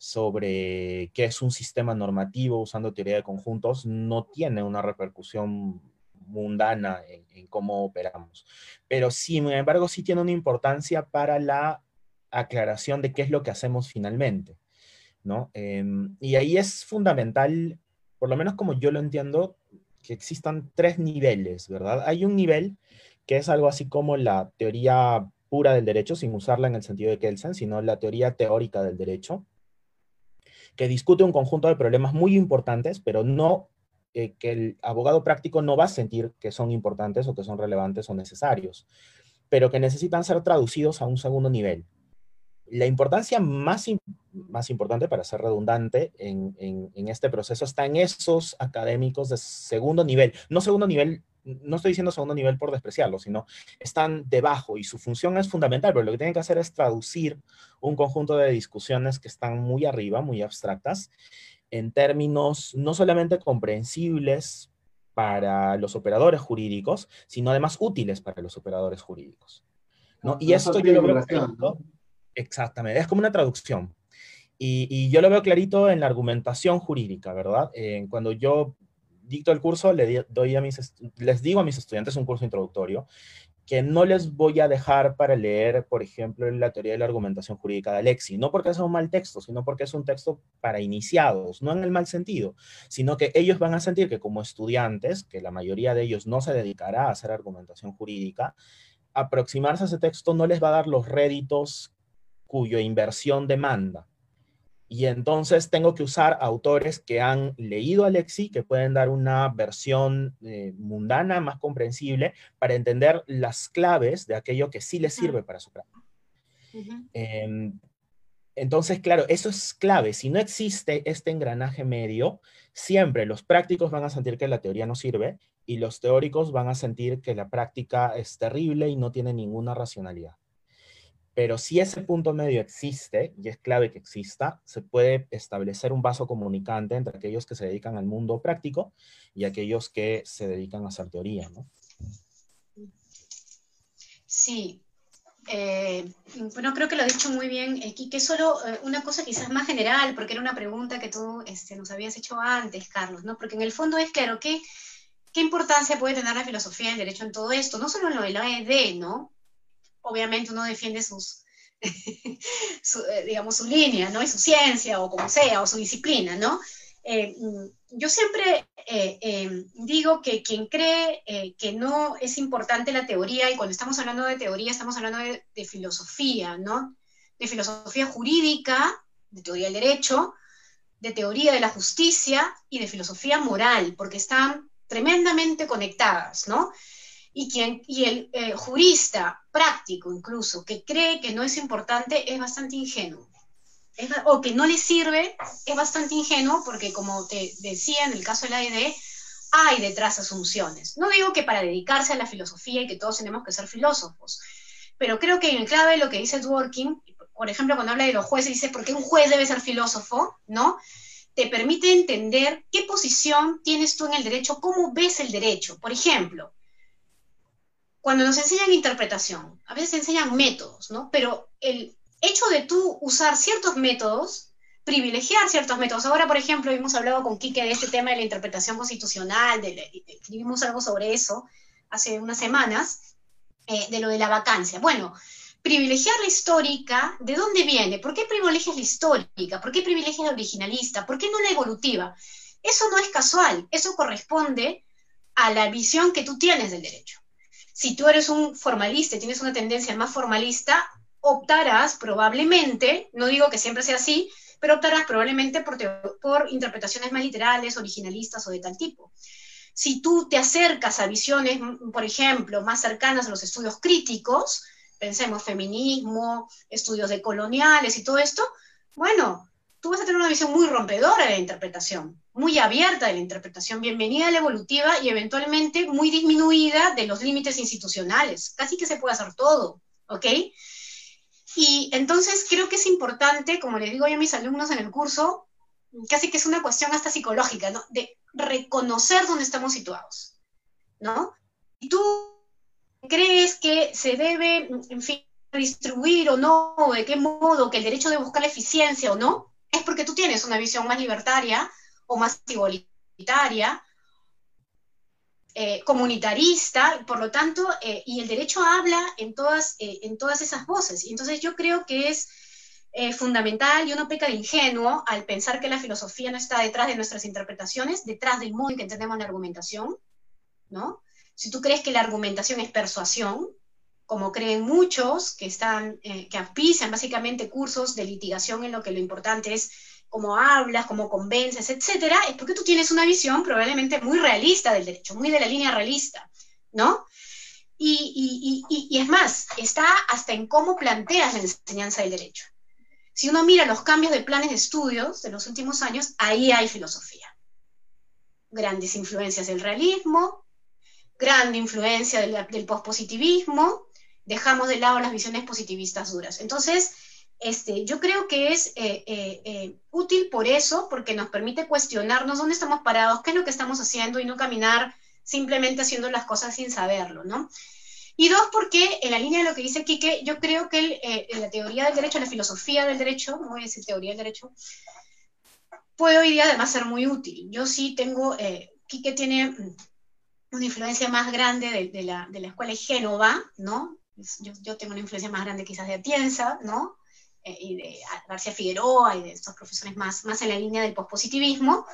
sobre qué es un sistema normativo usando teoría de conjuntos no tiene una repercusión mundana en, cómo operamos. Pero sin embargo, sí tiene una importancia para la aclaración de qué es lo que hacemos finalmente. ¿no? Em, y ahí es fundamental, por lo menos como yo lo entiendo, que existan tres niveles, ¿verdad? Hay un nivel que es algo así como la teoría pura del derecho, sin usarla en el sentido de Kelsen, sino la teoría teórica del derecho, que discute un conjunto de problemas muy importantes, pero no eh, que el abogado práctico no va a sentir que son importantes o que son relevantes o necesarios, pero que necesitan ser traducidos a un segundo nivel. La importancia más, más importante, para ser redundante, en, en, este proceso está en esos académicos de segundo nivel, no segundo nivel no estoy diciendo segundo nivel por despreciarlo, sino están debajo y su función es fundamental, pero lo que tienen que hacer es traducir un conjunto de discusiones que están muy arriba, muy abstractas, en términos no solamente comprensibles para los operadores jurídicos, sino además útiles para los operadores jurídicos. ¿no? Y esto yo lo veo exactamente, es como una traducción. Y, yo lo veo clarito en la argumentación jurídica, ¿verdad? cuando yo dicto el curso, le doy a mis, les digo a mis estudiantes un curso introductorio que no les voy a dejar para leer, por ejemplo, la teoría de la argumentación jurídica de Alexi, no porque sea un mal texto, sino porque es un texto para iniciados, no en el mal sentido, sino que ellos van a sentir que como estudiantes, que la mayoría de ellos no se dedicará a hacer argumentación jurídica, aproximarse a ese texto no les va a dar los réditos cuya inversión demanda. Y entonces tengo que usar autores que han leído Alexi, que pueden dar una versión eh, mundana, más comprensible, para entender las claves de aquello que sí les sirve para su práctica. Em, entonces, claro, eso es clave. Si no existe este engranaje medio, siempre los prácticos van a sentir que la teoría no sirve y los teóricos van a sentir que la práctica es terrible y no tiene ninguna racionalidad. Pero si ese punto medio existe, y es clave que exista, se puede establecer un vaso comunicante entre aquellos que se dedican al mundo práctico y aquellos que se dedican a hacer teoría, ¿no? Sí. Eh, bueno, creo que lo ha dicho muy bien, eh, que solo eh, una cosa quizás más general, porque era una pregunta que tú este, nos habías hecho antes, Carlos, ¿no? Porque en el fondo es claro, ¿qué, ¿qué importancia puede tener la filosofía del derecho en todo esto? No solo en lo de la ED, ¿no? Obviamente uno defiende sus, su, eh, digamos, su línea, ¿no? Y su ciencia, o como sea, o su disciplina, ¿no? Eh, mm, yo siempre eh, digo que quien cree que no es importante la teoría, y cuando estamos hablando de teoría, estamos hablando de, de, filosofía, ¿no? De filosofía jurídica, de teoría del derecho, de teoría de la justicia y de filosofía moral, porque están tremendamente conectadas, ¿no? Y, quien, y el eh, jurista práctico incluso que cree que no es importante es bastante ingenuo. o que no le sirve es bastante ingenuo porque como te decía en el caso de la AED, hay detrás asunciones. No digo que para dedicarse a la filosofía y que todos tenemos que ser filósofos, pero creo que en clave lo que dice Dworkin, por ejemplo, cuando habla de los jueces, dice, ¿por qué un juez debe ser filósofo? ¿No? Te permite entender qué posición tienes tú en el derecho, cómo ves el derecho. Por ejemplo, cuando nos enseñan interpretación, a veces enseñan métodos, ¿no? Pero el hecho de tú usar ciertos métodos, privilegiar ciertos métodos. Ahora, por ejemplo, hemos hablado con Quique de este tema de la interpretación constitucional, escribimos algo sobre eso hace unas semanas, eh, de lo de la vacancia. Bueno, privilegiar la histórica, ¿de dónde viene? ¿Por qué privilegias la histórica? ¿Por qué privilegias la originalista? ¿Por qué no la evolutiva? Eso no es casual, eso corresponde a la visión que tú tienes del derecho. Si tú eres un formalista y tienes una tendencia más formalista, optarás probablemente, no digo que siempre sea así, pero optarás probablemente por, por interpretaciones más literales, originalistas o de tal tipo. Si tú te acercas a visiones, por ejemplo, más cercanas a los estudios críticos, pensemos feminismo, estudios de coloniales y todo esto, bueno, tú vas a tener una visión muy rompedora de la interpretación, muy abierta de la interpretación, bienvenida a la evolutiva y eventualmente muy disminuida de los límites institucionales. Casi que se puede hacer todo, ¿ok? Y entonces creo que es importante, como le digo yo a mis alumnos en el curso, casi que es una cuestión hasta psicológica. De reconocer dónde estamos situados, ¿no? Tú crees que se debe, en fin, distribuir o no, de qué modo, que el derecho de buscar la eficiencia o no, es porque tú tienes una visión más libertaria o más igualitaria, eh, comunitarista, por lo tanto, eh, y el derecho habla en todas, eh, en todas esas voces. Y entonces yo creo que es fundamental y uno peca de ingenuo al pensar que la filosofía no está detrás de nuestras interpretaciones, detrás del modo en que entendemos la argumentación, ¿no? Si tú crees que la argumentación es persuasión, como creen muchos que están, eh, que auspician básicamente cursos de litigación en lo que lo importante es cómo hablas, cómo convences, etcétera, es porque tú tienes una visión probablemente muy realista del derecho, muy de la línea realista, ¿no? Y, y, es más, está hasta en cómo planteas la enseñanza del derecho. Si uno mira los cambios de planes de estudios de los últimos años, ahí hay filosofía. Grandes influencias del realismo, grande influencia del, del pospositivismo, dejamos de lado las visiones positivistas duras. Entonces, este, yo creo que es eh, eh, eh, útil por eso, porque nos permite cuestionarnos dónde estamos parados, qué es lo que estamos haciendo y no caminar simplemente haciendo las cosas sin saberlo, ¿no? Y dos, porque en la línea de lo que dice Quique, yo creo que la teoría del derecho, la filosofía del derecho, voy a decir teoría del derecho, puede hoy día además ser muy útil. Yo sí tengo, Quique tiene una influencia más grande de, la, de la escuela de Génova, ¿no? Yo, tengo una influencia más grande quizás de Atienza, ¿no? Eh, y de García Figueroa y de estos profesores más, más en la línea del pospositivismo.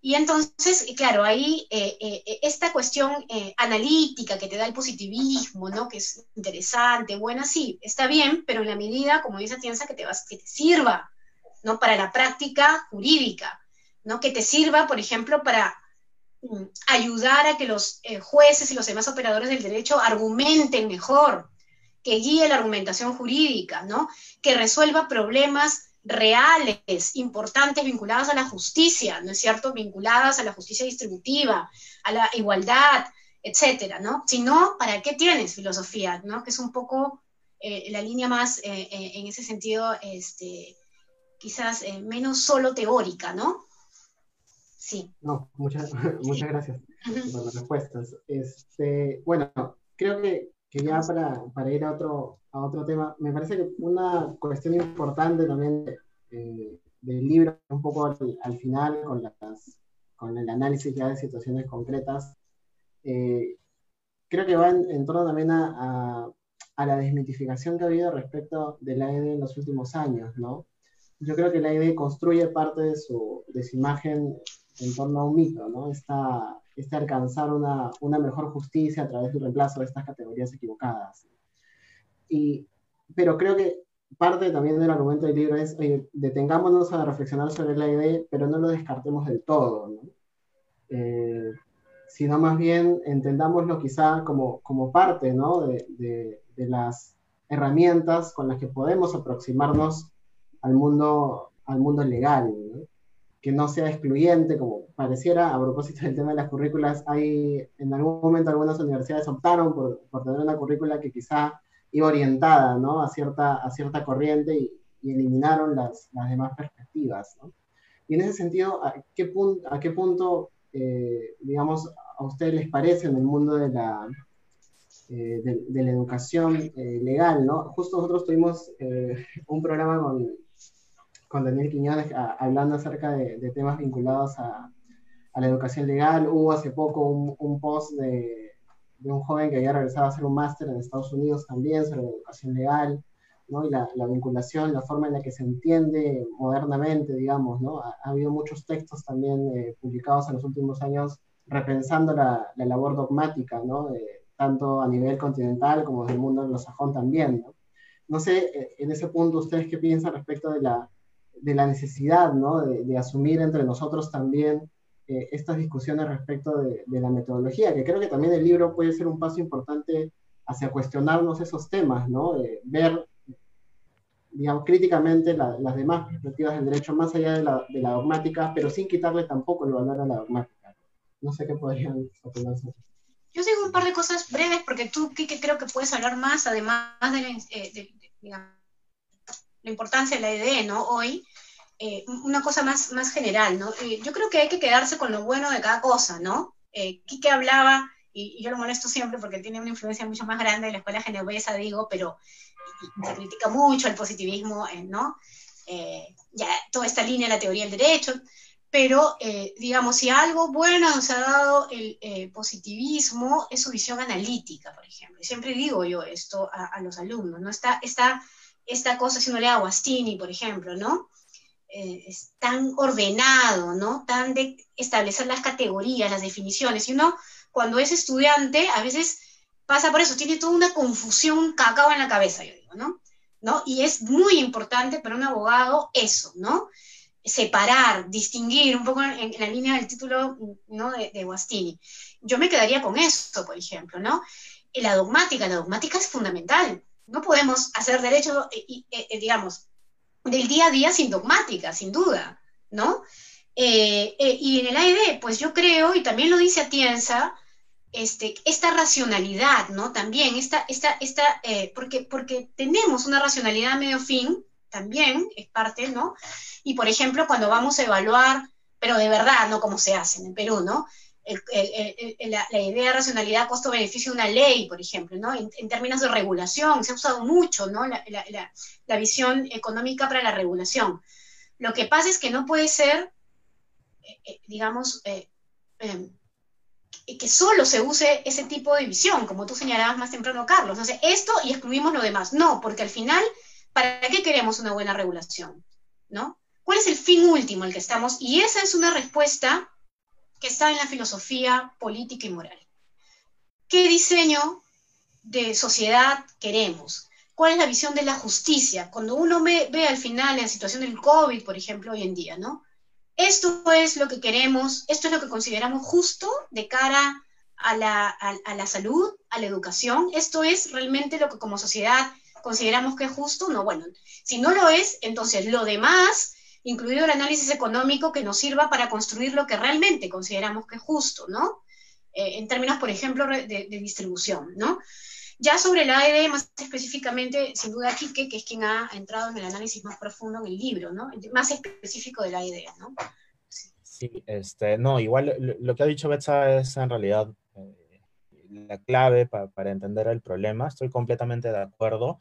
Y entonces, claro, ahí eh, eh, esta cuestión analítica que te da el positivismo, ¿no? Que es interesante, buena, sí, está bien, pero en la medida, como dice Atienza, que te, vas, que te sirva, ¿no? Para la práctica jurídica, ¿no? Que te sirva, por ejemplo, para mm, ayudar a que los jueces y los demás operadores del derecho argumenten mejor, que guíe la argumentación jurídica, ¿no? Que resuelva problemas reales, importantes, vinculados a la justicia, ¿no es cierto? Vinculadas a la justicia distributiva, a la igualdad, etcétera, ¿no? Si no, ¿para qué tienes filosofía, ¿no? Que es un poco eh, la línea más, eh, eh, en ese sentido, este, quizás menos solo teórica, ¿no? Sí. No, muchas, muchas gracias por las respuestas. Este, bueno, creo que que ya para, para ir a otro, a otro tema, me parece que una cuestión importante también eh, del libro, un poco al, final, con, las, con el análisis ya de situaciones concretas, eh, creo que va en, torno también a, a, la desmitificación que ha habido respecto de la ED en los últimos años, ¿no? Yo creo que la ED construye parte de su, de su imagen en torno a un mito, ¿no? Esta, este alcanzar una, una, mejor justicia a través del reemplazo de estas categorías equivocadas. Y, pero creo que parte también del argumento del libro es, detengámonos a reflexionar sobre la idea, pero no lo descartemos del todo, ¿no? Eh, sino más bien entendámoslo quizá como, como parte ¿no? de, de, de, las herramientas con las que podemos aproximarnos al mundo, al mundo legal. ¿no? Que no sea excluyente, como pareciera, a propósito del tema de las currículas, hay en algún momento algunas universidades optaron por, por tener una currícula que quizá iba orientada ¿no? a, cierta, a cierta corriente y, eliminaron las, las, demás perspectivas. Y en ese sentido, ¿a qué, punto, a qué punto, eh, digamos, a ustedes les parece en el mundo de la, de, la educación legal, ¿no? Justo nosotros tuvimos un programa con, con Daniel Quiñones hablando acerca de, temas vinculados a, a, la educación legal. Hubo hace poco un, un post de, de, un joven que había regresado a hacer un máster en Estados Unidos también sobre la educación legal y la, vinculación, la forma en la que se entiende modernamente, digamos, ¿no? Ha, habido muchos textos también eh, publicados en los últimos años repensando la, labor dogmática, ¿no? tanto a nivel continental como del mundo anglosajón también, ¿no? No sé, eh, en ese punto, ¿ustedes qué piensan respecto de la, de la necesidad, ¿no? De, asumir entre nosotros también eh, estas discusiones respecto de, de, la metodología, que creo que también el libro puede ser un paso importante hacia cuestionarnos esos temas, ¿no? De ver digamos, críticamente las demás perspectivas del derecho más allá de la, de la, dogmática, pero sin quitarle tampoco el valor a la dogmática. No sé qué podrían opinar Yo digo un par de cosas breves, porque tú, Kike, creo que puedes hablar más, además de la, eh, la importancia de la EDE, ¿no? Hoy, eh, una cosa más, más general, ¿no? Eh, yo creo que hay que quedarse con lo bueno de cada cosa, ¿no? Eh, Quique hablaba, y, y, yo lo molesto siempre porque tiene una influencia mucho más grande de la escuela genovesa, digo, pero se critica mucho el positivismo, eh, ¿no? Eh, ya toda esta línea de la teoría del derecho, pero eh, digamos, si algo bueno nos ha dado el positivismo es su visión analítica, por ejemplo. Y siempre digo yo esto a, los alumnos, ¿no? Esta, esta, esta cosa, lee a Guastini, por ejemplo, ¿no? es tan ordenado, ¿no? Tan de establecer las categorías, las definiciones. Y uno, cuando es estudiante, a veces pasa por eso, tiene toda una confusión cacao en la cabeza, yo digo, ¿no? ¿No? Y es muy importante para un abogado eso, ¿no? Separar, distinguir un poco en, la línea del título ¿no? de, de, Guastini. Yo me quedaría con esto, por ejemplo, ¿no? La dogmática, la dogmática es fundamental. No podemos hacer derecho, eh, eh, digamos, del día a día sin dogmática, sin duda, ¿no? Eh, y en el AED, pues yo creo, y también lo dice Atienza, este, esta racionalidad, ¿no? También, esta, esta, esta, eh, porque, porque tenemos una racionalidad medio fin, también es parte, ¿no? Y por ejemplo, cuando vamos a evaluar, pero de verdad, no como se hace en Perú, ¿no? La, idea de racionalidad, costo-beneficio de una ley, por ejemplo, ¿no? En, términos de regulación, se ha usado mucho, ¿no? La, la, visión económica para la regulación. Lo que pasa es que no puede ser, eh, eh, digamos, em, que solo se use ese tipo de visión, como tú señalabas más temprano, Carlos. Entonces, esto y excluimos lo demás. No, porque al final, ¿para qué queremos una buena regulación? ¿No? ¿Cuál es el fin último al que estamos? Y esa es una respuesta que está en la filosofía política y moral. ¿Qué diseño de sociedad queremos? ¿Cuál es la visión de la justicia? Cuando uno ve, al final la situación del COVID, por ejemplo, hoy en día, ¿no? esto es lo que queremos, esto es lo que consideramos justo de cara a la, salud, a la educación, esto es realmente lo que como sociedad consideramos que es justo, no, bueno, si no lo es, entonces lo demás, incluido el análisis económico que nos sirva para construir lo que realmente consideramos que es justo, ¿no? Eh, en términos, por ejemplo, de, de distribución, ¿no? Ya sobre la AED, más específicamente, sin duda, Quique, que es quien ha entrado en el análisis más profundo en el libro, ¿no? Más específico de la AED, ¿no? Sí, este, no, igual lo, que ha dicho Betsa es en realidad eh, la clave para entender el problema. Estoy completamente de acuerdo.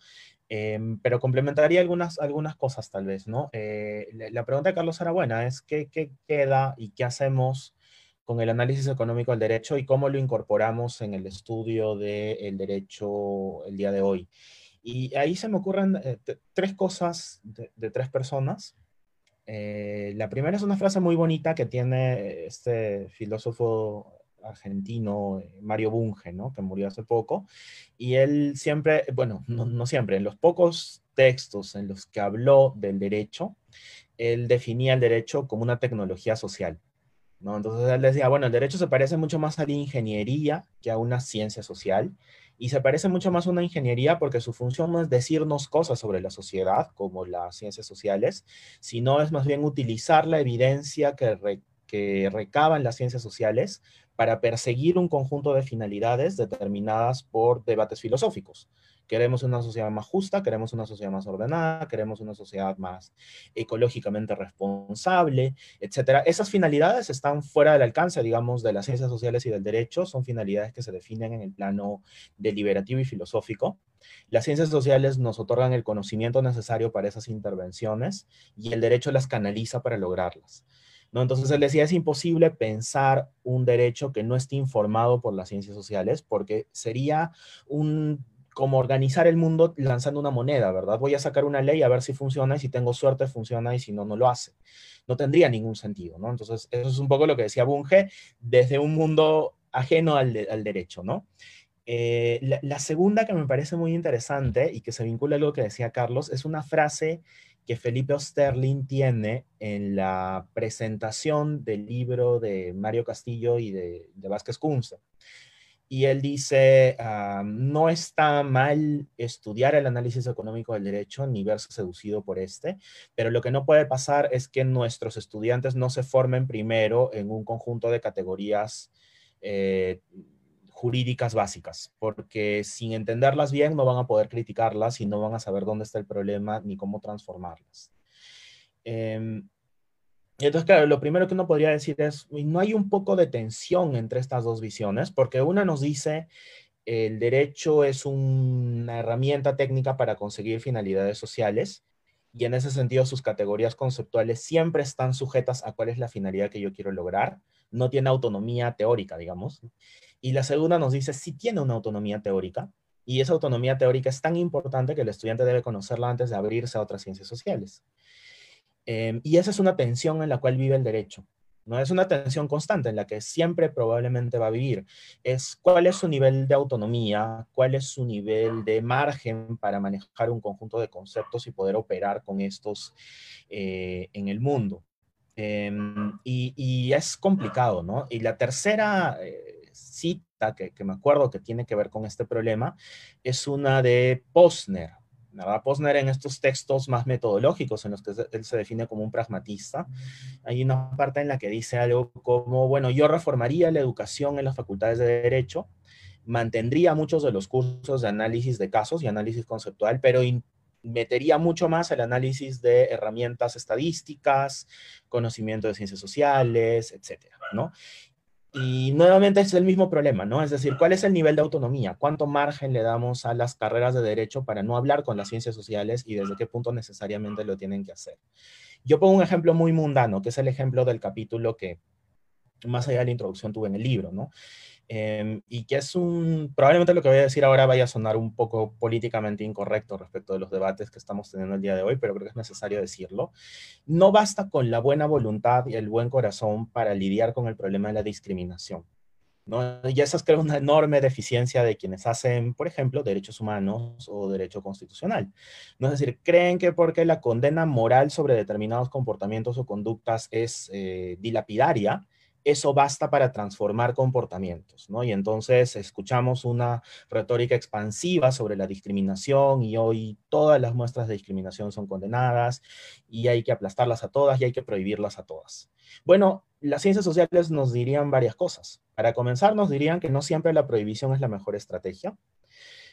Em, pero complementaría algunas, algunas cosas tal vez, ¿no? Eh, la, pregunta de Carlos era buena, es ¿qué, qué queda y qué hacemos con el análisis económico del derecho y cómo lo incorporamos en el estudio del derecho el día de hoy. Y ahí se me ocurren eh, tres cosas de, tres personas. Eh, la primera es una frase muy bonita que tiene este filósofo argentino, eh, Mario Bunge, ¿no? que murió hace poco, y él siempre, bueno, no, no, siempre, en los pocos textos en los que habló del derecho, él definía el derecho como una tecnología social. Entonces él decía, bueno, el derecho se parece mucho más a la ingeniería que a una ciencia social, y se parece mucho más a una ingeniería porque su función no es decirnos cosas sobre la sociedad, como las ciencias sociales, sino es más bien utilizar la evidencia que, que recaban las ciencias sociales para perseguir un conjunto de finalidades determinadas por debates filosóficos Queremos una sociedad más justa, queremos una sociedad más ordenada, queremos una sociedad más ecológicamente responsable, etcétera. Esas finalidades están fuera del alcance, digamos, de las ciencias sociales y del derecho, son finalidades que se definen en el plano deliberativo y filosófico. Las ciencias sociales nos otorgan el conocimiento necesario para esas intervenciones y el derecho las canaliza para lograrlas. ¿No? Entonces él decía, es imposible pensar un derecho que no esté informado por las ciencias sociales porque sería un como organizar el mundo lanzando una moneda, ¿verdad? Voy a sacar una ley a ver si funciona y si tengo suerte funciona y si no, no lo hace. No tendría ningún sentido, ¿no? Entonces, eso es un poco lo que decía Bunge desde un mundo ajeno al, derecho, ¿no? Eh, la, la, segunda que me parece muy interesante y que se vincula a lo que decía Carlos es una frase que Felipe Osterling tiene en la presentación del libro de Mario Castillo y de, de Vázquez Kunze. Y él dice, ah, no está mal estudiar el análisis económico del derecho ni verse seducido por este, pero lo que no puede pasar es que nuestros estudiantes no se formen primero en un conjunto de categorías eh, jurídicas básicas, porque sin entenderlas bien no van a poder criticarlas y no van a saber dónde está el problema ni cómo transformarlas. Y entonces, claro, lo primero que uno podría decir es, no hay un poco de tensión entre estas dos visiones, porque una nos dice, el derecho es una herramienta técnica para conseguir finalidades sociales, y en ese sentido sus categorías conceptuales siempre están sujetas a cuál es la finalidad que yo quiero lograr, no tiene autonomía teórica, digamos. Y la segunda nos dice, sí tiene una autonomía teórica, y esa autonomía teórica es tan importante que el estudiante debe conocerla antes de abrirse a otras ciencias sociales. Em, y esa es una tensión en la cual vive el derecho. No es una tensión constante en la que siempre probablemente va a vivir. Es cuál es su nivel de autonomía, cuál es su nivel de margen para manejar un conjunto de conceptos y poder operar con estos eh, en el mundo. Em, y, es complicado, ¿no? Y la tercera eh, cita que, me acuerdo que tiene que ver con este problema es una de Posner, ¿verdad? Posner en estos textos más metodológicos en los que él se define como un pragmatista, hay una parte en la que dice algo como, bueno, yo reformaría la educación en las facultades de Derecho, mantendría muchos de los cursos de análisis de casos y análisis conceptual, pero metería mucho más el análisis de herramientas estadísticas, conocimiento de ciencias sociales, etcétera, ¿no? Y nuevamente es el mismo problema, ¿no? Es decir, ¿cuál es el nivel de autonomía? ¿Cuánto margen le damos a las carreras de derecho para no hablar con las ciencias sociales y desde qué punto necesariamente lo tienen que hacer? Yo pongo un ejemplo muy mundano, que es el ejemplo del capítulo que más allá de la introducción tuve en el libro, ¿no? Em, y que es un, probablemente lo que voy a decir ahora vaya a sonar un poco políticamente incorrecto respecto de los debates que estamos teniendo el día de hoy, pero creo que es necesario decirlo. No basta con la buena voluntad y el buen corazón para lidiar con el problema de la discriminación. ¿no? Y esa es creo una enorme deficiencia de quienes hacen, por ejemplo, derechos humanos o derecho constitucional. ¿no? Es decir, creen que porque la condena moral sobre determinados comportamientos o conductas es eh, dilapidaria, eso basta para transformar comportamientos, ¿no? Y entonces escuchamos una retórica expansiva sobre la discriminación y hoy todas las muestras de discriminación son condenadas y hay que aplastarlas a todas y hay que prohibirlas a todas. Bueno, las ciencias sociales nos dirían varias cosas. Para comenzar, nos dirían que no siempre la prohibición es la mejor estrategia.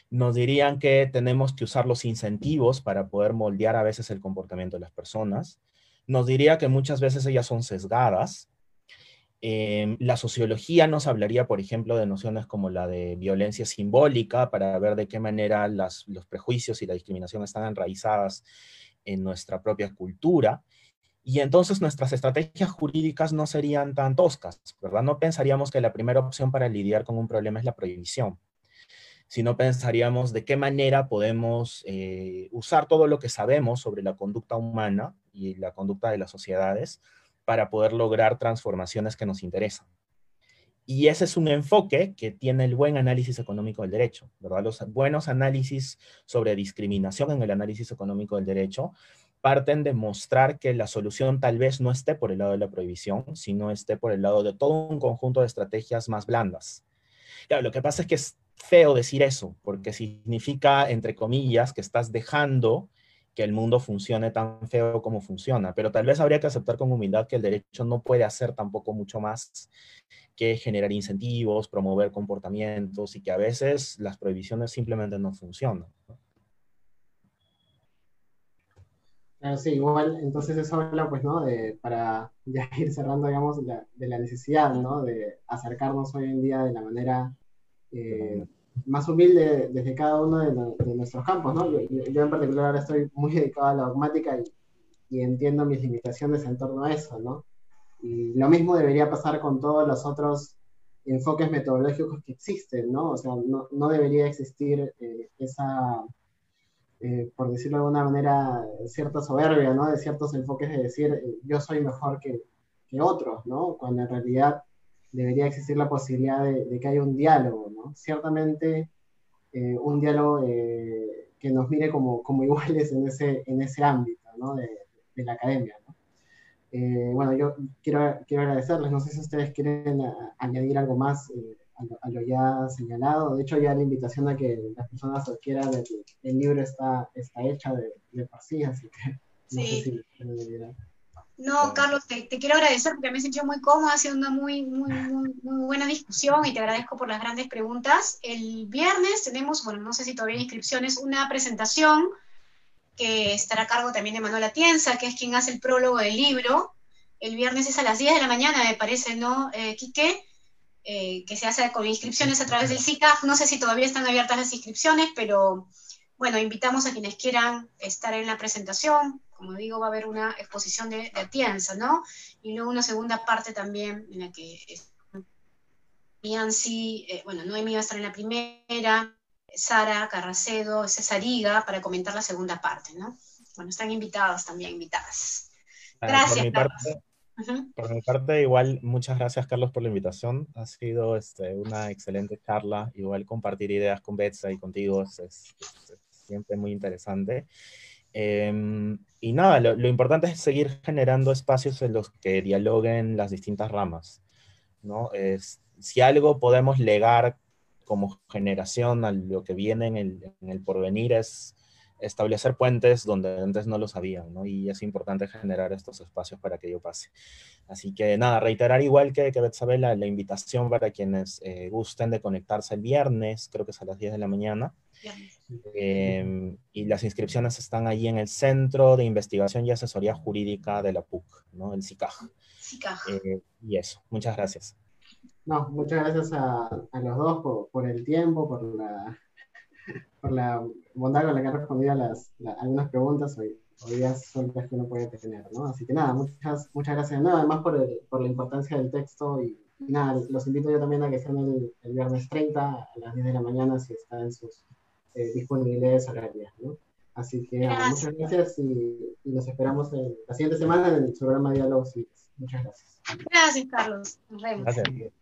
Nos dirían que tenemos que usar los incentivos para poder moldear a veces el comportamiento de las personas. Nos diría que muchas veces ellas son sesgadas Em, la sociología nos hablaría, por ejemplo, de nociones como la de violencia simbólica para ver de qué manera los prejuicios y la discriminación están enraizadas en nuestra propia cultura. Y entonces nuestras estrategias jurídicas no serían tan toscas, ¿verdad? No pensaríamos que la primera opción para lidiar con un problema es la prohibición, sino pensaríamos de qué manera podemos eh, usar todo lo que sabemos sobre la conducta humana y la conducta de las sociedades para poder lograr transformaciones que nos interesan. Y ese es un enfoque que tiene el buen análisis económico del derecho. Los buenos análisis sobre discriminación en el análisis económico del derecho parten de mostrar que la solución tal vez no esté por el lado de la prohibición, sino esté por el lado de todo un conjunto de estrategias más blandas. Claro, lo que pasa es que es feo decir eso, porque significa, entre comillas, que estás dejando que el mundo funcione tan feo como funciona, pero tal vez habría que aceptar con humildad que el derecho no puede hacer tampoco mucho más que generar incentivos, promover comportamientos y que a veces las prohibiciones simplemente no funcionan. Claro, sí, igual, entonces eso habla, pues, ¿no? De, para ya ir cerrando, digamos, de la necesidad, ¿no? De acercarnos hoy en día de la manera eh, más humilde desde cada uno de, nuestros campos, ¿no? Yo, en particular ahora estoy muy dedicado a la dogmática y, y, entiendo mis limitaciones en torno a eso, ¿no? Y lo mismo debería pasar con todos los otros enfoques metodológicos que existen, ¿no? O sea, no, no debería existir eh, esa, eh, por decirlo de alguna manera, cierta soberbia, ¿no? De ciertos enfoques de decir, eh, yo soy mejor que, que, otros, ¿no? Cuando en realidad debería existir la posibilidad de, que haya un diálogo, ¿no? Ciertamente un diálogo que nos mire como, como iguales en ese, en ese ámbito, ¿no? De, de la academia, ¿no? Eh, bueno, yo quiero, quiero agradecerles. No sé si ustedes quieren añadir algo más eh, a, lo, ya señalado. De hecho, ya la invitación a que las personas adquieran el, el libro está, está hecha de, de por sí, así que no sí. sé si no, Carlos, te, te, quiero agradecer porque me he sentido muy cómoda, ha sido una muy, muy, muy, muy, buena discusión y te agradezco por las grandes preguntas. El viernes tenemos, bueno, no sé si todavía hay inscripciones, una presentación que estará a cargo también de Manuela Tienza, que es quien hace el prólogo del libro. El viernes es a las 10 de la mañana, me parece, ¿no, eh, Quique? Eh, que se hace con inscripciones a través del CICAF. No sé si todavía están abiertas las inscripciones, pero bueno, invitamos a quienes quieran estar en la presentación. Como digo, va a haber una exposición de, de Tienza, ¿no? Y luego una segunda parte también en la que Nancy, eh, bueno, Noemí va a estar en la primera, Sara Carracedo, Cesariga, para comentar la segunda parte, ¿no? Bueno, están invitados también, invitadas. Gracias. Por mi, parte, por mi parte, igual, muchas gracias, Carlos, por la invitación. Ha sido este, una excelente charla. Igual compartir ideas con Betsa y contigo es, siempre muy interesante. Em, y nada, lo, importante es seguir generando espacios en los que dialoguen las distintas ramas. ¿no? Es, si algo podemos legar como generación a lo que viene en el, en el porvenir es establecer puentes donde antes no lo sabían, ¿no? Y es importante generar estos espacios para que ello pase. Así que nada, reiterar igual que, que Betsabela la invitación para quienes eh, gusten de conectarse el viernes, creo que es a las 10 de la mañana. Eh, y las inscripciones están ahí en el Centro de Investigación y Asesoría Jurídica de la PUC, ¿no? El CICAJ. Eh, y eso, muchas gracias. No, muchas gracias a, a los dos por, el tiempo, por la, por la bondad con la que han respondido a las, algunas preguntas o, ideas sueltas que uno puede tener, ¿no? Así que nada, muchas, muchas gracias. No, además por, el, por la importancia del texto y, nada, los invito yo también a que sean el, el, viernes 30 a las 10 de la mañana si está en sus eh, disponibilidades horarias, ¿no? Así que muchas gracias y, y, nos esperamos en, la siguiente semana en el programa Diálogos Muchas gracias. Gracias, Carlos. Nos vemos. Gracias.